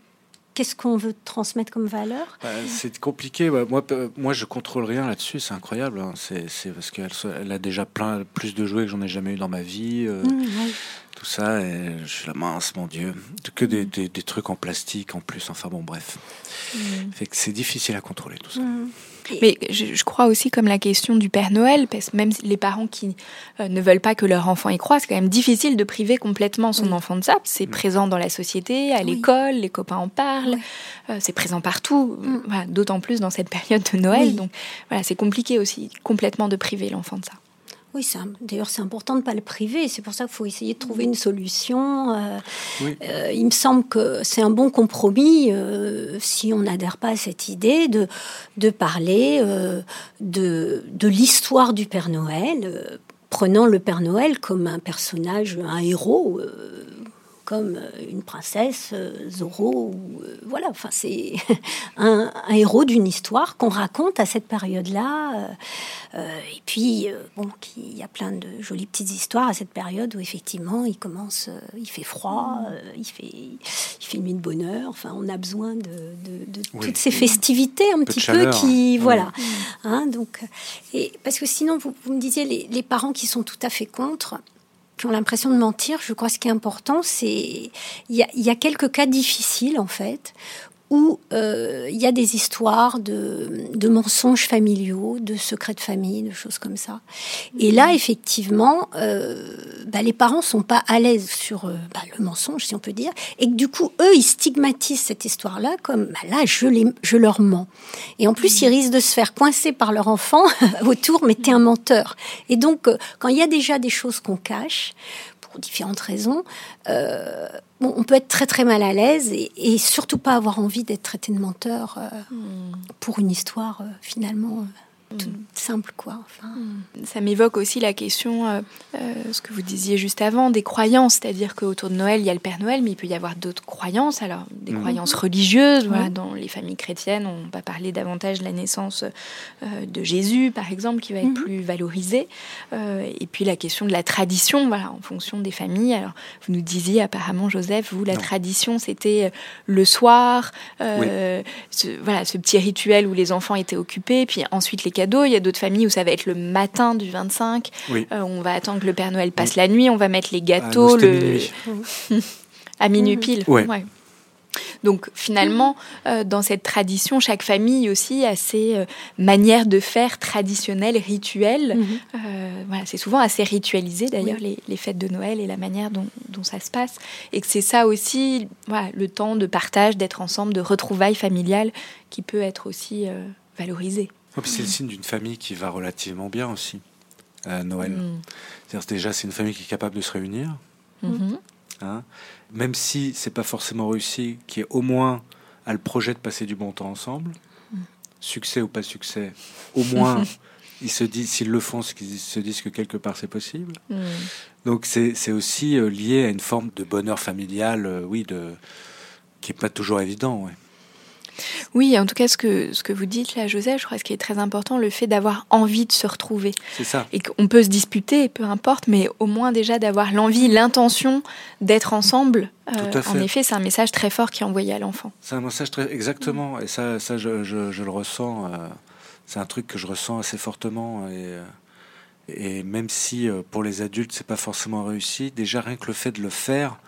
Speaker 3: qu'est-ce qu'on veut transmettre comme valeur?
Speaker 2: Bah, C'est compliqué. Moi, moi, je contrôle rien là-dessus. C'est incroyable. Hein. C'est parce qu'elle elle a déjà plein plus de jouets que j'en ai jamais eu dans ma vie. Euh, mmh, tout ça, et je suis la mince, mon Dieu. Que des, des, trucs en plastique en plus. Enfin bon, bref. Mmh. Fait que c'est difficile à contrôler tout ça. Mmh.
Speaker 8: Mais je, crois aussi comme la question du Père Noël, parce que même les parents qui euh, ne veulent pas que leur enfant y croit, c'est quand même difficile de priver complètement son enfant de ça. C'est présent dans la société, à l'école, les copains en parlent, euh, c'est présent partout, mm. d'autant plus dans cette période de Noël. Donc voilà, c'est compliqué aussi complètement de priver l'enfant de ça.
Speaker 3: Oui, d'ailleurs, c'est important de ne pas le priver. C'est pour ça qu'il faut essayer de trouver une solution. Euh, euh, il me semble que c'est un bon compromis, euh, si on n'adhère pas à cette idée, de, de parler de, de l'histoire du Père Noël, prenant le Père Noël comme un personnage, un héros comme euh, une princesse, euh, Zorro, ou, euh, voilà, enfin c'est un, héros d'une histoire qu'on raconte à cette période-là. et puis, bon, il y a plein de jolies petites histoires à cette période où effectivement il commence, il fait froid, il fait, il fait une nuit de bonheur. Enfin, on a besoin de, toutes ces festivités un, petit peu qui, voilà. Hein, donc, et parce que sinon, vous, me disiez les, les parents qui sont tout à fait contre qui ont l'impression de mentir, je crois ce qui est important, c'est il y a, quelques cas difficiles en fait où euh, il y a des histoires de, de, mensonges familiaux, de secrets de famille, de choses comme ça. Et là, effectivement, euh, bah, les parents sont pas à l'aise sur euh, bah, le mensonge, si on peut dire, et que du coup, eux, ils stigmatisent cette histoire-là comme bah, là, je, les, je leur mens. Et en plus, ils risquent de se faire coincer par leur enfant autour, mais t'es un menteur. Et donc, quand il y a déjà des choses qu'on cache, différentes raisons, euh, on peut être très très mal à l'aise et, surtout pas avoir envie d'être traité de menteur euh, hmm. pour une histoire euh, finalement tout mm. simple, quoi.
Speaker 8: Mm. Ça m'évoque aussi la question, euh, euh, ce que vous disiez juste avant, des croyances. C'est-à-dire qu'autour de Noël, il y a le Père Noël, mais il peut y avoir d'autres croyances. Alors, des mm. croyances religieuses. Voilà, dans les familles chrétiennes, on va parler davantage de la naissance euh, de Jésus, par exemple, qui va être plus valorisée. et puis la question de la tradition, voilà, en fonction des familles. Alors, vous nous disiez apparemment, Joseph, vous, la tradition, c'était le soir, ce, voilà, ce petit rituel où les enfants étaient occupés, puis ensuite les il y a d'autres familles où ça va être le matin du 25. Euh, on va attendre que le Père Noël passe la nuit. On va mettre les gâteaux. le... à minuit pile. Donc finalement, euh, dans cette tradition, chaque famille aussi a ses euh, manières de faire traditionnelles, rituelles. Mhm. voilà, c'est souvent assez ritualisé d'ailleurs les, fêtes de Noël et la manière dont, ça se passe. Et que c'est ça aussi, voilà, le temps de partage, d'être ensemble, de retrouvailles familiales qui peut être aussi valorisé
Speaker 2: c'est le signe d'une famille qui va relativement bien aussi à Noël. Mm. déjà c'est une famille qui est capable de se réunir, mm-hmm. hein. même si c'est pas forcément réussi, qui est au moins a le projet de passer du bon temps ensemble, mm. succès ou pas succès, au moins ils se disent s'ils le font, qu'ils se disent que quelque part c'est possible. Mm. Donc c'est aussi euh, lié à une forme de bonheur familial, euh, oui, de qui est pas toujours évident. Ouais.
Speaker 8: Oui, en tout cas, ce que, ce que vous dites là, Joseph, je crois que ce qui est très important, le fait d'avoir envie de se retrouver.
Speaker 2: C'est ça.
Speaker 8: Et qu'on peut se disputer, peu importe, mais au moins déjà d'avoir l'envie, l'intention d'être ensemble. Euh, en effet, c'est un message très fort qui est envoyé à l'enfant.
Speaker 2: C'est un message très. Exactement. Et ça, ça je, je, le ressens. Euh, c'est un truc que je ressens assez fortement. Et, euh, et même si pour les adultes, c'est pas forcément réussi, déjà rien que le fait de le faire,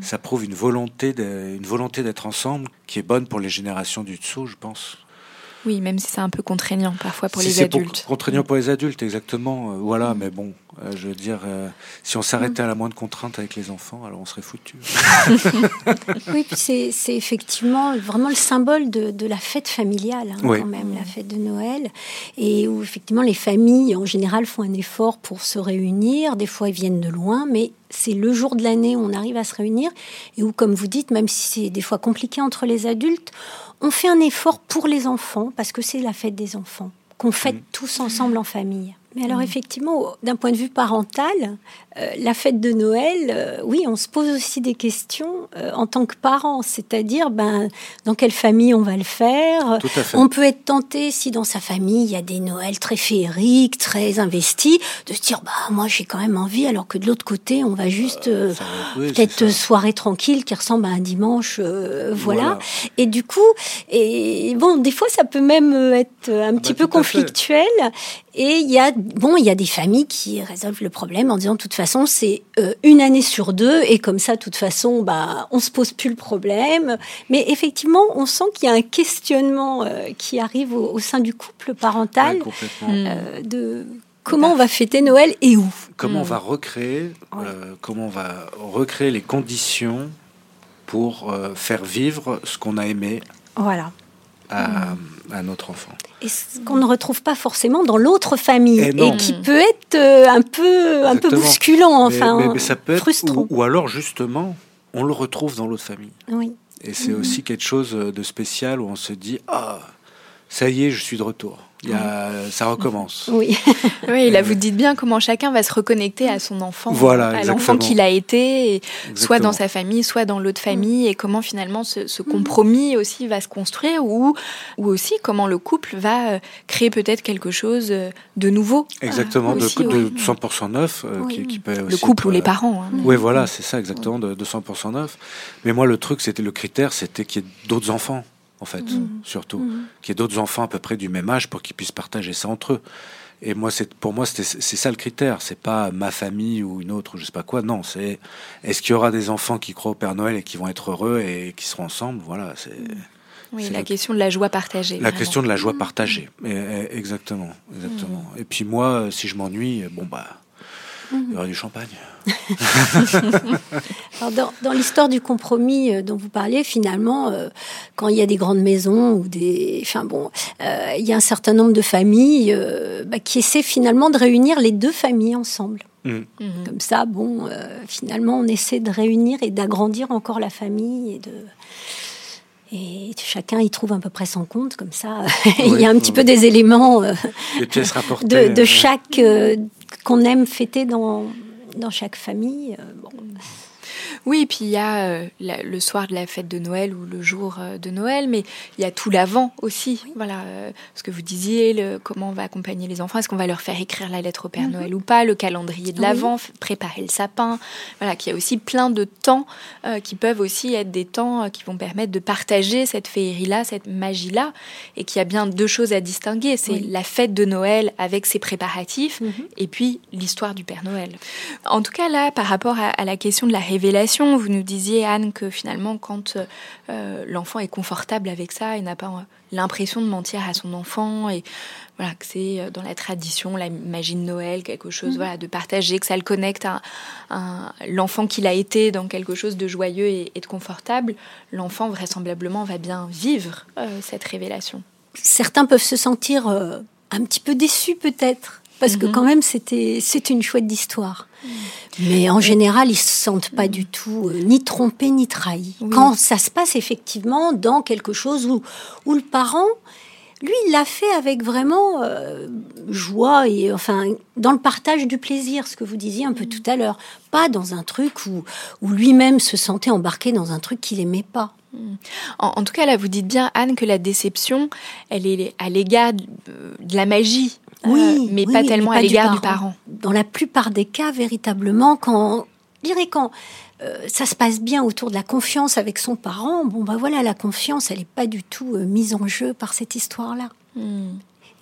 Speaker 2: Ça prouve une volonté d'être ensemble qui est bonne pour les générations du dessous, je pense.
Speaker 8: Oui, même si c'est un peu contraignant parfois pour les adultes.
Speaker 2: contraignant pour les adultes, exactement. Euh, voilà, mais bon, euh, je veux dire, euh, si on s'arrêtait à la moindre contrainte avec les enfants, alors on serait foutu.
Speaker 3: oui, c'est effectivement vraiment le symbole de, la fête familiale, hein, quand même, la fête de Noël, et où effectivement les familles en général font un effort pour se réunir. Des fois, ils viennent de loin, mais c'est le jour de l'année où on arrive à se réunir et où, comme vous dites, même si c'est des fois compliqué entre les adultes, on fait un effort pour les enfants parce que c'est la fête des enfants qu'on fête mm. tous ensemble en famille. Mais alors mm. effectivement, d'un point de vue parental, euh, la fête de Noël, euh, oui, on se pose aussi des questions euh, en tant que parents, c'est-à-dire ben, dans quelle famille on va le faire? On peut être tenté, si dans sa famille il y a des Noëls très féeriques, très investis, de se dire bah moi j'ai quand même envie, alors que de l'autre côté on va juste peut-être soirée tranquille qui ressemble à un dimanche, voilà. Et du coup, et bon, des fois ça peut même être un petit bah, peu conflictuel. Et il y a bon, il y a des familles qui résolvent le problème en disant de toute façon c'est euh, une année sur deux et comme ça de toute façon bah on se pose plus le problème. Mais effectivement, on sent qu'il y a un questionnement euh, qui arrive au, sein du couple parental euh, de comment on va fêter Noël et où.
Speaker 2: Comment on va recréer, comment on va recréer les conditions pour faire vivre ce qu'on a aimé.
Speaker 3: Voilà
Speaker 2: à, notre enfant.
Speaker 3: Et ce qu'on ne retrouve pas forcément dans l'autre famille et, qui peut être euh, un peu, un peu bousculant, enfin, mais, ça peut être, frustrant.
Speaker 2: Ou, alors justement, on le retrouve dans l'autre famille.
Speaker 3: Oui.
Speaker 2: Et c'est mm-hmm. aussi quelque chose de spécial où on se dit ah ça y est, je suis de retour ça recommence.
Speaker 8: Oui. oui, là vous dites bien comment chacun va se reconnecter à son enfant, à l'enfant qu'il a été, soit dans sa famille, soit dans l'autre famille, et comment finalement ce, compromis aussi va se construire, ou, ou aussi comment le couple va euh, créer peut-être quelque chose euh, de nouveau.
Speaker 2: Exactement, de, 100% neuf. Euh, qui, peut
Speaker 8: le couple ou les parents. Hein.
Speaker 2: Oui, voilà, c'est ça exactement, de, de 100% neuf. Mais moi, le truc, c'était le critère, c'était qu'il y ait d'autres enfants en fait, mmh. surtout. Mmh. Qu'il y ait d'autres enfants à peu près du même âge pour qu'ils puissent partager ça entre eux. Et moi, c'est pour moi, c'est ça le critère. C'est pas ma famille ou une autre, je sais pas quoi. Non, c'est est-ce qu'il y aura des enfants qui croient au Père Noël et qui vont être heureux et qui seront ensemble? Voilà, c'est.
Speaker 8: Oui, la question de la joie partagée.
Speaker 2: La question de la joie partagée, exactement, exactement. Mmh. Et puis moi, si je m'ennuie, bon bah, il y aura du champagne.
Speaker 3: dans, l'histoire du compromis euh, dont vous parliez, finalement, euh, quand il y a des grandes maisons ou des, enfin bon, euh, il y a un certain nombre de familles bah, qui essaient finalement de réunir les deux familles ensemble. Mm. Mhm. Comme ça, bon, finalement, on essaie de réunir et d'agrandir encore la famille et de et chacun y trouve à peu près son compte, comme ça. il y a un petit peu des éléments de, de, chaque qu'on aime fêter dans, dans chaque famille. Euh.
Speaker 8: Oui, puis il y a euh, le soir de la fête de Noël ou le jour euh, de Noël, mais il y a tout l'avant aussi. Voilà, euh, ce que vous disiez, le, comment on va accompagner les enfants, est-ce qu'on va leur faire écrire la lettre au Père mhm. Noël ou pas, le calendrier de l'avant, préparer le sapin. Voilà, qu'il y a aussi plein de temps qui peuvent aussi être des temps qui vont permettre de partager cette féerie-là, cette magie-là, et qu'il y a bien deux choses à distinguer. C'est la fête de Noël avec ses préparatifs, mhm. et puis l'histoire du Père Noël. En tout cas, là, par rapport à la question de la révélation, vous nous disiez, Anne, que finalement, quand euh, l'enfant est confortable avec ça, il n'a pas l'impression de mentir à son enfant et voilà que c'est euh, dans la tradition la magie de Noël quelque chose mhm. voilà de partager que ça le connecte à, l'enfant qu'il a été dans quelque chose de joyeux et, de confortable. L'enfant vraisemblablement va bien vivre euh, cette révélation.
Speaker 3: Certains peuvent se sentir un petit peu déçus peut-être parce que mhm. quand même c'était c'est une chouette histoire. Mhm. Mais en général, ils se sentent pas du tout euh, ni trompés ni trahis. Quand ça se passe effectivement dans quelque chose où où le parent lui, il l'a fait avec vraiment euh, joie et enfin dans le partage du plaisir, ce que vous disiez un peu mhm. tout à l'heure, pas dans un truc où où lui-même se sentait embarqué dans un truc qu'il aimait pas.
Speaker 8: En, en, tout cas, là, vous dites bien, Anne, que la déception, elle est à l'égard de la magie oui, euh, mais pas tellement à l'égard du, parent.
Speaker 3: Dans la plupart des cas, véritablement, quand, je dirais quand euh, ça se passe bien autour de la confiance avec son parent, bon bah voilà, la confiance, elle n'est pas du tout euh, mise en jeu par cette histoire-là.
Speaker 8: Hmm.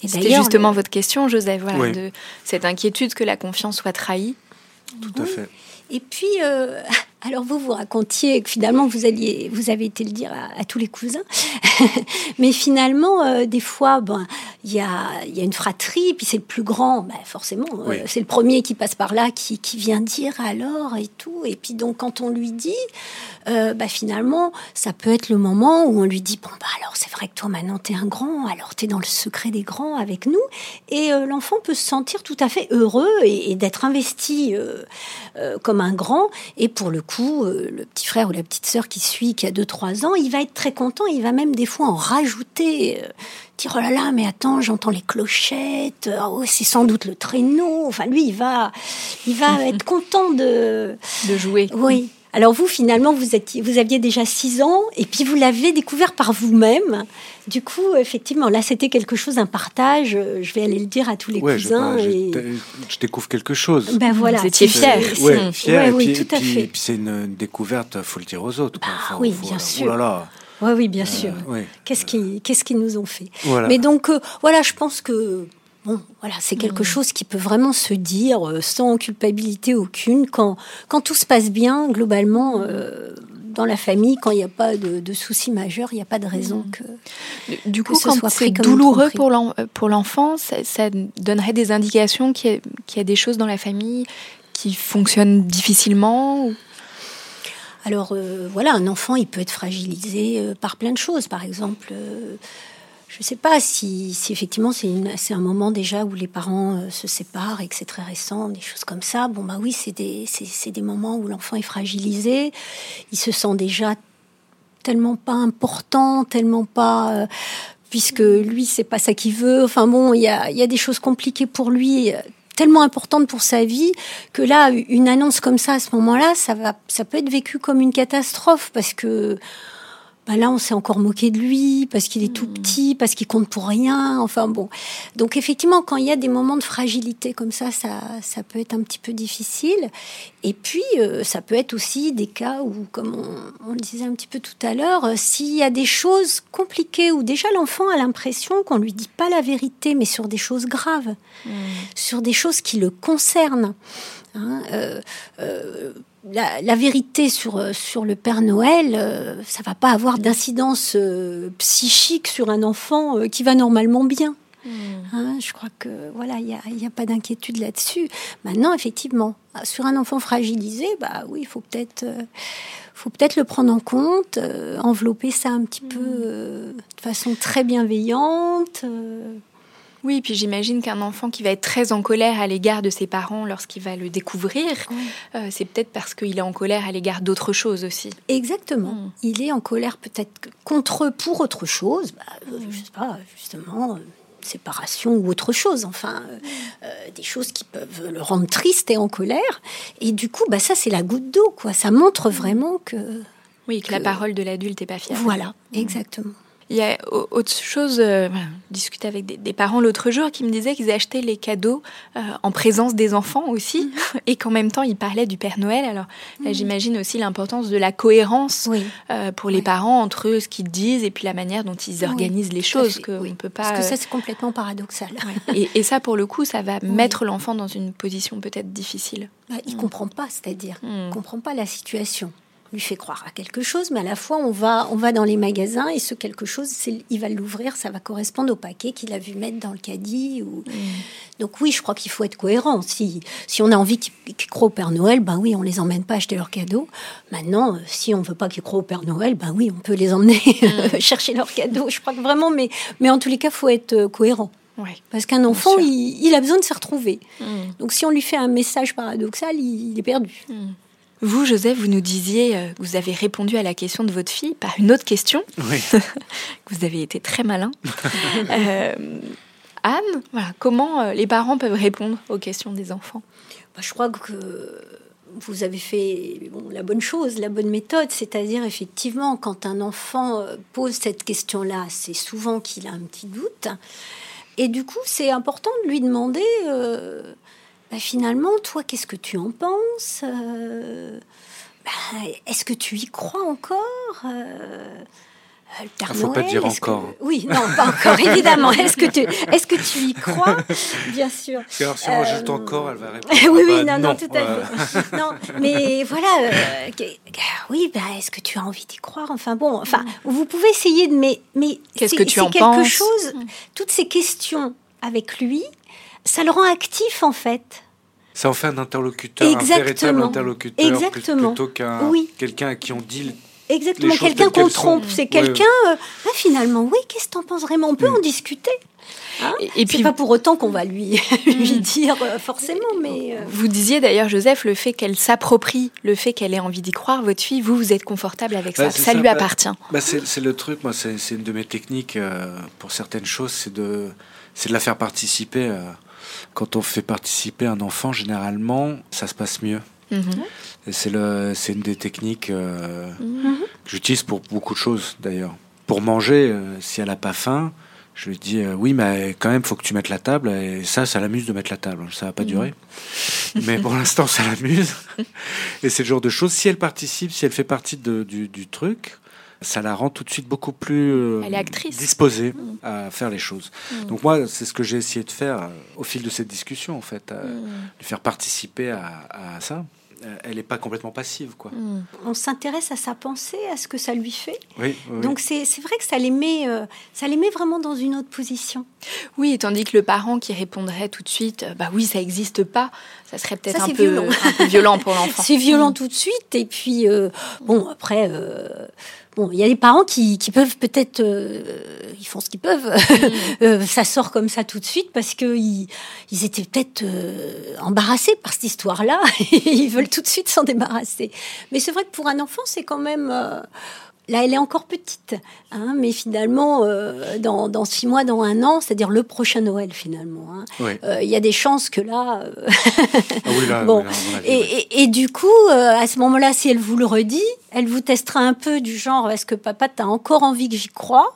Speaker 8: C'était justement votre question, Joseph, voilà, de cette inquiétude que la confiance soit trahie.
Speaker 2: Tout à fait.
Speaker 3: Et puis, Alors vous vous racontiez que finalement vous alliez, vous avez été le dire à, tous les cousins, mais finalement euh, des fois, ben il y a, y a une fratrie, puis c'est le plus grand, ben, forcément, euh, c'est le premier qui passe par là, qui, qui vient dire alors et tout, et puis donc quand on lui dit, euh, bah, finalement, ça peut être le moment où on lui dit, bon, bah, alors c'est vrai que toi maintenant t'es un grand, alors t'es dans le secret des grands avec nous. Et l'enfant peut se sentir tout à fait heureux et, d'être investi comme un grand. Et pour le coup, le petit frère ou la petite sœur qui suit, qui a 2-3 ans, il va être très content, il va même des fois en rajouter dire oh là là mais attends j'entends les clochettes oh, c'est sans doute le traîneau. Enfin lui il va il va être content de
Speaker 8: de jouer.
Speaker 3: Oui alors vous finalement vous étiez vous aviez déjà 6 ans et puis vous l'avez découvert par vous-même. Du coup effectivement là c'était quelque chose un partage je vais aller le dire à tous les cousins
Speaker 2: je, et... je, découvre quelque chose.
Speaker 3: Ben voilà
Speaker 8: vous étiez fier.
Speaker 2: ouais, fier et oui, puis, tout à fait. et puis c'est une découverte faut le dire aux autres
Speaker 3: ah, oui bien sûr.
Speaker 2: oh là là.
Speaker 3: Oui, oui, bien sûr. Qu'est-ce qu'ils qu'est-ce qu'ils nous ont fait. Mais donc, euh, voilà, je pense que bon, voilà, c'est quelque mm. chose qui peut vraiment se dire euh, sans culpabilité aucune quand, quand tout se passe bien, globalement. Euh, dans la famille, quand il n'y a pas de, soucis majeurs, il n'y a pas de raison mm. que.
Speaker 8: Du coup, quand c'est douloureux pour l'enfant, ça, donnerait des indications qu'il y, y, a des choses dans la famille qui fonctionnent difficilement
Speaker 3: alors euh, voilà, un enfant, il peut être fragilisé euh, par plein de choses. Par exemple, euh, je ne sais pas si, effectivement c'est un moment déjà où les parents se séparent et que c'est très récent, des choses comme ça. Bon bah oui, c'est des, des moments où l'enfant est fragilisé, il se sent déjà tellement pas important, tellement pas puisque lui c'est pas ça qu'il veut. Enfin bon, il y a, y a, des choses compliquées pour lui tellement importante pour sa vie que là, une annonce comme ça à ce moment-là, ça va, ça peut être vécu comme une catastrophe parce que bah là, on s'est encore moqué de lui parce qu'il est tout hmm. petit, parce qu'il compte pour rien. Enfin bon. Donc effectivement, quand il y a des moments de fragilité comme ça, ça, ça peut être un petit peu difficile. Et puis, euh, ça peut être aussi des cas où, comme on, le disait un petit peu tout à l'heure, euh, s'il y a des choses compliquées où déjà l'enfant a l'impression qu'on lui dit pas la vérité, mais sur des choses graves, hmm. sur des choses qui le concernent. Hein, euh, euh la, vérité sur, euh, sur le Père Noël, euh, ça va pas avoir d'incidence euh, psychique sur un enfant qui va normalement bien. Hmm. Hein, je crois que voilà, il n'y a, y a, pas d'inquiétude là-dessus. Maintenant, effectivement, sur un enfant fragilisé, bah oui, il faut peut-être, faut peut-être le prendre en compte, envelopper ça un petit peu hmm. de façon très bienveillante.
Speaker 8: Oui, puis j'imagine qu'un enfant qui va être très en colère à l'égard de ses parents lorsqu'il va le découvrir, euh, c'est peut-être parce qu'il est en colère à l'égard d'autre chose aussi.
Speaker 3: Exactement. Hmm. Il est en colère peut-être contre eux pour autre chose. Bah, euh, je sais pas, justement, euh, séparation ou autre chose. Enfin, des choses qui peuvent le rendre triste et en colère. Et du coup, bah, ça, c'est la goutte d'eau, quoi. Ça montre vraiment que.
Speaker 8: Oui, que, la parole de l'adulte n'est pas fiable.
Speaker 3: Voilà, hmm. exactement.
Speaker 8: Il y a autre chose, euh, discuter avec des, parents l'autre jour qui me disaient qu'ils achetaient les cadeaux euh, en présence des enfants aussi, mhm. et qu'en même temps ils parlaient du Père Noël. Alors mhm. j'imagine aussi l'importance de la cohérence euh, pour les parents entre ce qu'ils disent et puis la manière dont ils organisent les choses. Que on peut pas,
Speaker 3: Parce que ça c'est complètement paradoxal.
Speaker 8: Et, ça pour le coup, ça va mettre l'enfant dans une position peut-être difficile.
Speaker 3: Bah, il ne mm. comprend pas, c'est-à-dire, il ne mm. comprend pas la situation lui fait croire à quelque chose, mais à la fois on va, on va dans les magasins et ce quelque chose, il va l'ouvrir, ça va correspondre au paquet qu'il a vu mettre dans le caddie. Ou... Mm. Donc oui, je crois qu'il faut être cohérent. Si, si on a envie qu'ils croient au Père Noël, ben oui, on les emmène pas acheter leurs cadeaux. Maintenant, euh, si on veut pas qu'ils croient au Père Noël, ben oui, on peut les emmener mm. chercher leurs cadeaux. Je crois que vraiment, mais, mais en tous les cas, faut être euh, cohérent. Parce qu'un enfant, il, a besoin de se retrouver. Mm. Donc si on lui fait un message paradoxal, il, est perdu.
Speaker 8: Vous, Joseph, vous nous disiez euh, que vous avez répondu à la question de votre fille par une autre question.
Speaker 2: Oui.
Speaker 8: vous avez été très malin. Euh, Anne, voilà, comment euh, les parents peuvent répondre aux questions des enfants?
Speaker 3: Bah, Je crois que vous avez fait la bonne chose, la bonne méthode, c'est-à-dire effectivement, quand un enfant pose cette question-là, c'est souvent qu'il a un petit doute. Et du coup, c'est important de lui demander bah, finalement, toi, qu'est-ce que tu en penses euh, bah, Est-ce que tu y crois encore euh,
Speaker 2: il ne ah, faut pas dire encore.
Speaker 3: Oui, non, pas encore, évidemment. Est-ce que, tu... Est que tu y crois Bien sûr.
Speaker 2: Alors, si on rajoute euh, encore, elle va répondre.
Speaker 3: oui, oui, ah bah, non, non, tout à fait. non, mais voilà, oui, bah, est-ce que tu as envie d'y croire? Enfin bon, enfin, mm. vous pouvez essayer de. Mais, mais
Speaker 8: qu'est-ce que tu en
Speaker 3: quelque chose, toutes ces questions avec lui, ça le rend actif en fait.
Speaker 2: Ça en fait un interlocuteur, Exactement. un véritable interlocuteur,
Speaker 3: Exactement.
Speaker 2: plutôt qu'un quelqu'un à qui on dit
Speaker 3: Exactement, quelqu'un qu'on trompe. C'est quelqu'un, euh, ah, finalement, oui, qu'est-ce que tu en penses vraiment? On peut en mm. discuter. Hein? Et, puis, pas pour autant qu'on va lui, lui mm. dire euh, forcément, mais.
Speaker 8: Euh, vous disiez d'ailleurs, Joseph, le fait qu'elle s'approprie, le fait qu'elle ait envie d'y croire, votre fille, vous, vous êtes confortable avec bah, ça. Ça, lui bah, appartient.
Speaker 2: Bah, c'est, le truc, moi, c'est, une de mes techniques pour certaines choses, c'est de, c'est de la faire participer. Quand on fait participer un enfant, généralement, ça se passe mieux. Mm-hmm. C'est, le, c'est une des techniques mm-hmm. que j'utilise pour beaucoup de choses d'ailleurs. Pour manger, si elle n'a pas faim, je lui dis euh, oui, mais quand même, faut que tu mettes la table. Et ça, ça l'amuse de mettre la table. Ça va pas durer. Mhm. Mais pour l'instant, ça l'amuse. Et c'est le genre de choses. Si elle participe, si elle fait partie de, du, du, truc, ça la rend tout de suite beaucoup plus euh, disposée mhm. à faire les choses. Mhm. Donc moi, c'est ce que j'ai essayé de faire euh, au fil de cette discussion, en fait, de faire participer à, à ça. Elle n'est pas complètement passive. Quoi. Hmm.
Speaker 3: On s'intéresse à sa pensée, à ce que ça lui fait. Donc c'est vrai que ça les, met, euh, ça les met vraiment dans une autre position.
Speaker 8: Oui, tandis que le parent qui répondrait tout de suite, bah oui, ça n'existe pas, ça serait peut-être un, peu, violent pour l'enfant.
Speaker 3: c'est violent tout de suite. Et puis, bon, après Bon, il y a des parents qui, qui peuvent peut-être, euh, ils font ce qu'ils peuvent. Mm. Euh, ça sort comme ça tout de suite parce que ils, ils étaient peut-être euh, embarrassés par cette histoire-là. ils veulent tout de suite s'en débarrasser. Mais c'est vrai que pour un enfant, c'est quand même Là, elle est encore petite, hein, mais finalement, euh, dans, six mois, dans un an, c'est-à-dire le prochain Noël, finalement, hein, euh, il y a des chances que là. Euh, ah oui, là bon. et, du coup, à ce moment-là, si elle vous le redit, elle vous testera un peu du genre est-ce que papa, t'as encore envie que j'y croie?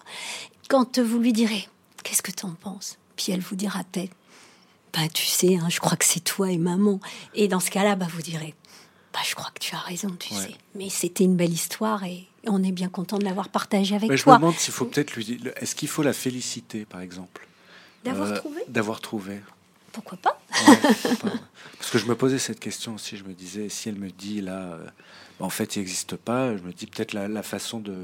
Speaker 3: Quand vous lui direz qu'est-ce que t'en penses? Puis elle vous dira peut-être bah, tu sais, hein, je crois que c'est toi et maman. Et dans ce cas-là, bah, vous direz bah, je crois que tu as raison, tu sais. Mais c'était une belle histoire et on est bien content de l'avoir partagée avec toi.
Speaker 2: Je me demande s'il faut peut-être lui dire, est-ce qu'il faut la féliciter, par exemple
Speaker 3: D'avoir euh, trouvé
Speaker 2: D'avoir trouvé.
Speaker 3: Pourquoi pas
Speaker 2: Parce que je me posais cette question aussi, je me disais, si elle me dit là, euh, en fait, il n'existe pas, je me dis peut-être la, façon de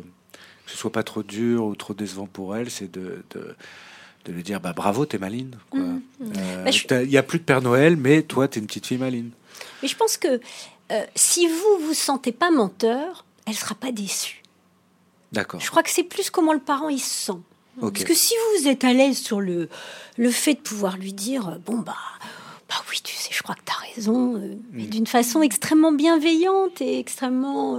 Speaker 2: que ce soit pas trop dur ou trop décevant pour elle, c'est de, de, lui dire bah bravo, t'es maline. Mmh, mmh. Euh, bah, il n'y a plus de Père Noël, mais toi, t'es une petite fille maline.
Speaker 3: Mais je pense que euh, si vous vous sentez pas menteur, elle sera pas déçue.
Speaker 2: D'accord.
Speaker 3: Je crois que c'est plus comment le parent il se sent. Parce que si vous êtes à l'aise sur le, le fait de pouvoir lui dire euh, bon bah bah oui tu sais je crois que tu as raison euh, mais mm. d'une façon extrêmement bienveillante et extrêmement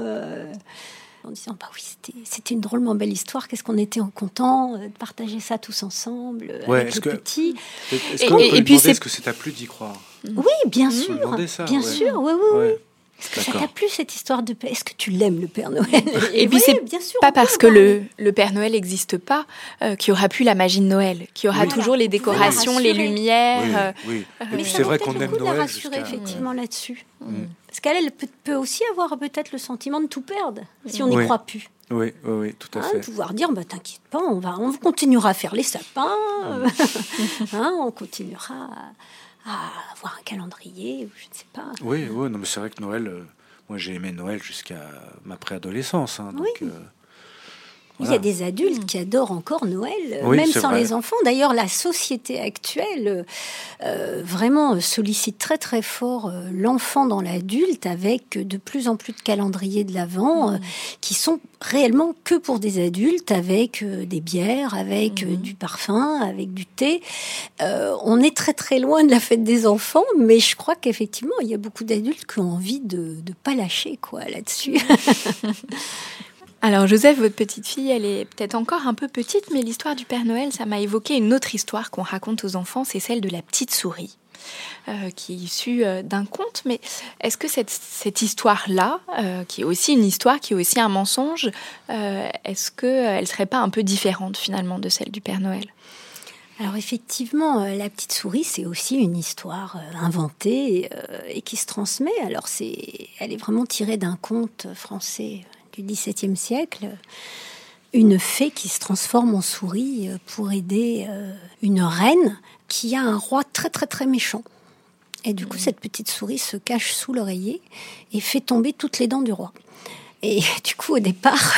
Speaker 3: en disant bah oui c'était une drôlement belle histoire qu'est-ce qu'on était content de partager ça tous ensemble avec les petits
Speaker 2: est-ce et, puis que c'est à plus d'y croire?
Speaker 3: Oui bien sûr bien sûr oui oui, oui. Est-ce que ça t'a plu cette histoire de Est-ce que tu l'aimes le Père Noël?
Speaker 8: Et, puis c'est bien sûr, pas parce que le, le, Père Noël n'existe pas euh, qu'il n'y aura plus la magie de Noël, qu'il y aura toujours les décorations, les lumières.
Speaker 2: Oui, euh, oui. c'est vrai qu'on aime Noël.
Speaker 3: La rassurer effectivement là-dessus. Mm. Parce qu'elle peut, aussi avoir peut-être le sentiment de tout perdre si on n'y croit plus.
Speaker 2: Oui, oui, oui, tout à hein, fait.
Speaker 3: Pouvoir dire, bah, t'inquiète pas, on, va, on continuera à faire les sapins, mm. hein, on continuera à avoir un calendrier, je ne sais pas.
Speaker 2: Oui, oui, non, mais c'est vrai que Noël, euh, moi j'ai aimé Noël jusqu'à ma préadolescence. Hein, donc, oui. Euh,
Speaker 3: il y a des adultes qui adorent encore Noël, même sans les enfants. D'ailleurs, la société actuelle euh, vraiment sollicite très très fort euh, l'enfant dans l'adulte avec de plus en plus de calendriers de l'Avent euh, qui sont réellement que pour des adultes avec des bières, avec mhm. du parfum, avec du thé. on est très très loin de la fête des enfants, mais je crois qu'effectivement, il y a beaucoup d'adultes qui ont envie de ne pas lâcher quoi là-dessus.
Speaker 8: Alors Joseph, votre petite fille, elle est peut-être encore un peu petite, mais l'histoire du Père Noël, ça m'a évoqué une autre histoire qu'on raconte aux enfants, c'est celle de la petite souris. Euh, qui est issue euh, d'un conte, mais est-ce que cette, histoire-là, euh, qui est aussi une histoire, qui est aussi un mensonge, est-ce qu'elle ne serait pas un peu différente finalement de celle du Père Noël?
Speaker 3: Alors effectivement, la petite souris, c'est aussi une histoire inventée et qui se transmet. Alors c'est, elle est vraiment tirée d'un conte français du XVIIe siècle, une fée qui se transforme en souris euh, pour aider euh, une reine qui a un roi très très très méchant. Et du coup, cette petite souris se cache sous l'oreiller et fait tomber toutes les dents du roi. Et du coup, au départ,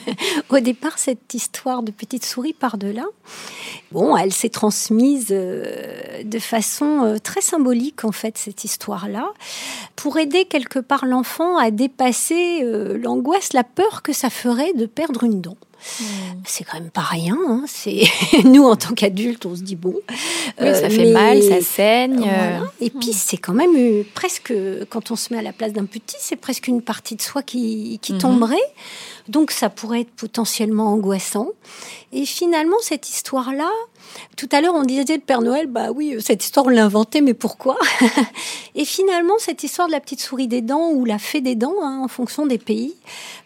Speaker 3: au départ, cette histoire de petite souris par-delà, bon, elle s'est transmise euh, de façon euh, très symbolique, en fait, cette histoire-là, pour aider quelque part l'enfant à dépasser euh, l'angoisse, la peur que ça ferait de perdre une dent. Hmm. C'est quand même pas rien. Hein. C'est nous en tant qu'adultes, on se dit bon.
Speaker 8: ça fait mal, ça saigne.
Speaker 3: Et puis hmm. c'est quand même presque quand on se met à la place d'un petit, c'est presque une partie de soi qui, qui hmm. tomberait. Donc ça pourrait être potentiellement angoissant. Et finalement, cette histoire-là, tout à l'heure, on disait le Père Noël, bah oui, cette histoire, on l'a inventée, mais pourquoi Et finalement, cette histoire de la petite souris des dents ou la fée des dents, hein, en fonction des pays,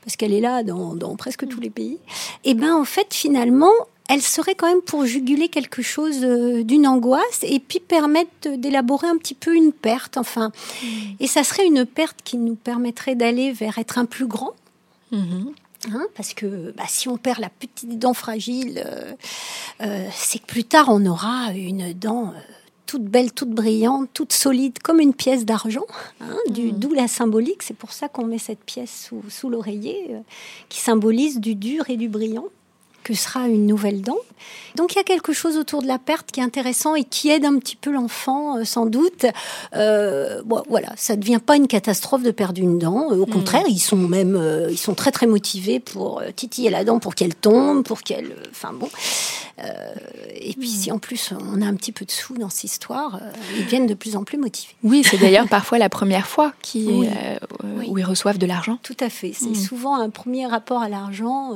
Speaker 3: parce qu'elle est là dans, presque tous les pays, et eh ben en fait, finalement, elle serait quand même pour juguler quelque chose euh, d'une angoisse et puis permettre d'élaborer un petit peu une perte, enfin. Mmh. Et ça serait une perte qui nous permettrait d'aller vers être un plus grand. Mmh. Hein, parce que bah, si on perd la petite dent fragile, euh, euh, c'est que plus tard on aura une dent euh, toute belle, toute brillante, toute solide, comme une pièce d'argent, hein, mmh. d'où la symbolique. C'est pour ça qu'on met cette pièce sous, sous l'oreiller, qui symbolise du dur et du brillant que sera une nouvelle dent. Donc il y a quelque chose autour de la perte qui est intéressant et qui aide un petit peu l'enfant, euh, sans doute. Euh, bon, voilà, ça ne devient pas une catastrophe de perdre une dent. Euh, au hmm. contraire, ils sont même, ils sont très très motivés pour titiller la dent pour qu'elle tombe, pour qu'elle, enfin bon. et puis si en plus on a un petit peu de sous dans cette histoire, ils viennent de plus en plus motivés.
Speaker 8: Oui, c'est d'ailleurs parfois la première fois qui, où ils reçoivent de l'argent.
Speaker 3: Tout à fait. C'est hmm. souvent un premier rapport à l'argent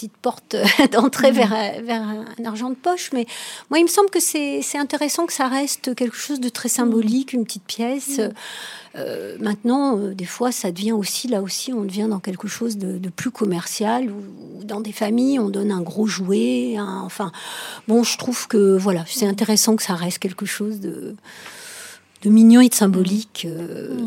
Speaker 3: petite porte d'entrée vers, vers un argent de poche. Mais moi, il me semble que c'est intéressant que ça reste quelque chose de très symbolique, une petite pièce. Euh, maintenant, euh, des fois, ça devient aussi, là aussi, on devient dans quelque chose de, plus commercial, ou, dans des familles, on donne un gros jouet. enfin, bon, je trouve que voilà, c'est intéressant que ça reste quelque chose de, de mignon et de symbolique. Euh.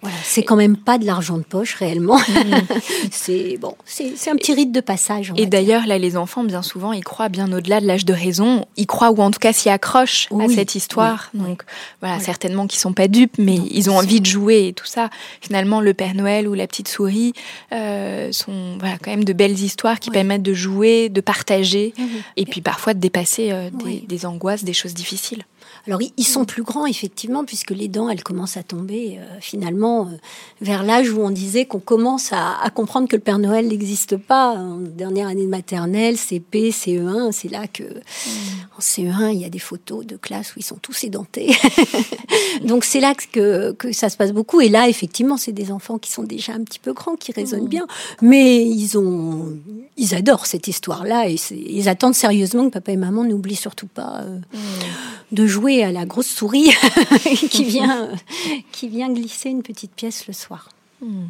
Speaker 3: Voilà, c'est quand même pas de l'argent de poche réellement. c'est bon, c'est un petit rite de passage.
Speaker 8: Et d'ailleurs, là, les enfants, bien souvent, ils croient bien au-delà de l'âge de raison. Ils croient ou en tout cas s'y accrochent à cette histoire. Donc voilà, certainement qu'ils sont pas dupes, mais ils ont envie de jouer et tout ça. Finalement, le Père Noël ou la petite souris euh, sont voilà quand même de belles histoires qui permettent de jouer, de partager, et puis parfois de dépasser euh, des, des angoisses, des choses difficiles.
Speaker 3: Alors ils sont plus grands effectivement puisque les dents elles commencent à tomber euh, finalement euh, vers l'âge où on disait qu'on commence à, comprendre que le Père Noël n'existe pas. En dernière année de maternelle, CP, CE1, c'est là que mm. en CE1 il y a des photos de classe où ils sont tous édentés. Donc c'est là que, que ça se passe beaucoup. Et là effectivement c'est des enfants qui sont déjà un petit peu grands, qui raisonnent mm. bien, mais ils ont ils adorent cette histoire là et ils attendent sérieusement que papa et maman n'oublient surtout pas euh, mm. de jouer à la grosse souris qui, vient, glisser une petite pièce le soir. Hmm.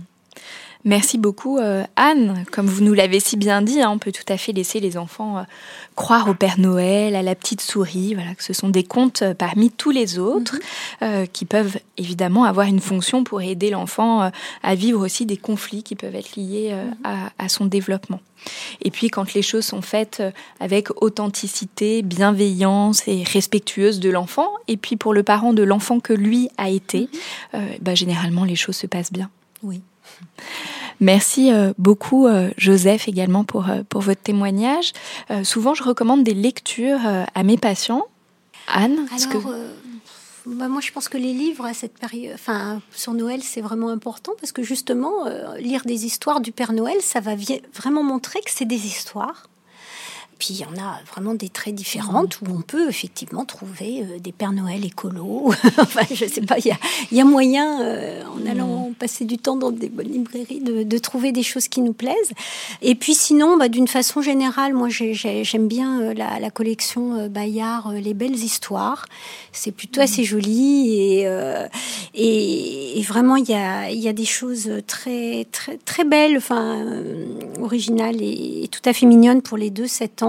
Speaker 8: Merci beaucoup euh, Anne. Comme vous nous l'avez si bien dit, hein, on peut tout à fait laisser les enfants euh, croire au Père Noël, à la petite souris, voilà, que ce sont des contes euh, parmi tous les autres mhm. qui peuvent évidemment avoir une fonction pour aider l'enfant à vivre aussi des conflits qui peuvent être liés mhm. à, son développement. Et puis quand les choses sont faites avec authenticité, bienveillance et respectueuse de l'enfant, et puis pour le parent de l'enfant que lui a été, mhm. bah, généralement les choses se passent bien.
Speaker 3: Oui.
Speaker 8: Merci euh, beaucoup, euh, Joseph, également pour, euh, pour votre témoignage. souvent, je recommande des lectures à mes patients. Anne
Speaker 3: Alors, bah, moi, je pense que les livres à cette période, enfin, sur Noël, c'est vraiment important parce que justement, lire des histoires du Père Noël, ça va vraiment montrer que c'est des histoires puis il y en a vraiment des très différentes où on peut effectivement trouver euh, des Pères Noël écolos. enfin, je sais pas, il y a, moyen, euh, en allant passer du temps dans des bonnes librairies, de, trouver des choses qui nous plaisent. Et puis sinon, bah, d'une façon générale, moi j'aime bien euh, la, collection Bayard, Les Belles Histoires. C'est plutôt assez joli et, et, vraiment il y a, y a, des choses très, très, très belles, enfin, originales et, et tout à fait mignonnes pour les deux 7 ans.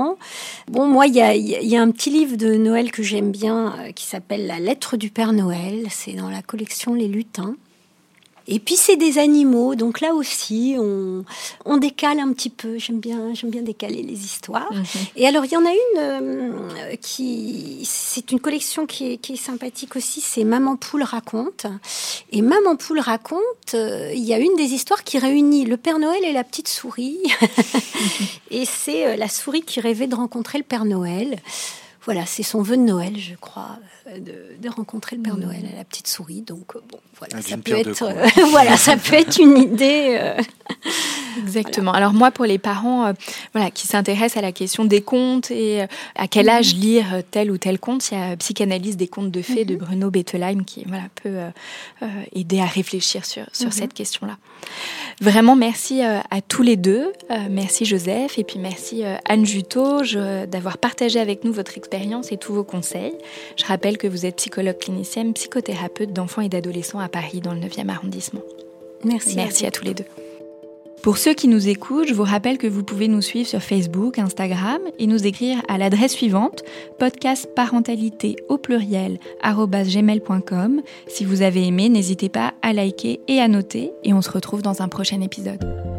Speaker 3: Bon, moi, il y a, un petit livre de Noël que j'aime bien euh, qui s'appelle La lettre du Père Noël. C'est dans la collection Les Lutins. Et puis c'est des animaux, donc là aussi on, on décale un petit peu. J'aime bien, j'aime bien décaler les histoires. Mhm. Et alors il y en a une euh, qui, c'est une collection qui est, qui est sympathique aussi. C'est Maman Poule raconte. Et Maman Poule raconte, euh, il y a une des histoires qui réunit le Père Noël et la petite souris. et c'est euh, la souris qui rêvait de rencontrer le Père Noël. Voilà, c'est son vœu de Noël, je crois, euh, de, rencontrer le Père mmh. Noël à la petite souris. Donc euh, bon, voilà, ah, ça peut être, euh, voilà, ça peut être une idée.
Speaker 8: Exactement. Alors moi, pour les parents, voilà, qui s'intéressent à la question des contes et à quel mmh. âge lire tel ou tel conte, il y a Psychanalyse des contes de fées de mmh. Bruno Bettelheim qui voilà peut aider à réfléchir sur sur cette question-là. Vraiment, merci à tous les deux. merci Joseph et puis merci Anne Juteau d'avoir partagé avec nous votre expérience et tous vos conseils. Je rappelle que vous êtes psychologue clinicienne, psychothérapeute d'enfants et d'adolescents à Paris dans le 9e arrondissement.
Speaker 3: Merci.
Speaker 8: Merci à, tous les deux. Pour ceux qui nous écoutent, je vous rappelle que vous pouvez nous suivre sur Facebook, Instagram et nous écrire à l'adresse suivante podcastparentalité au pluriel gmail.com. Si vous avez aimé, n'hésitez pas à liker et à noter et on se retrouve dans un prochain épisode.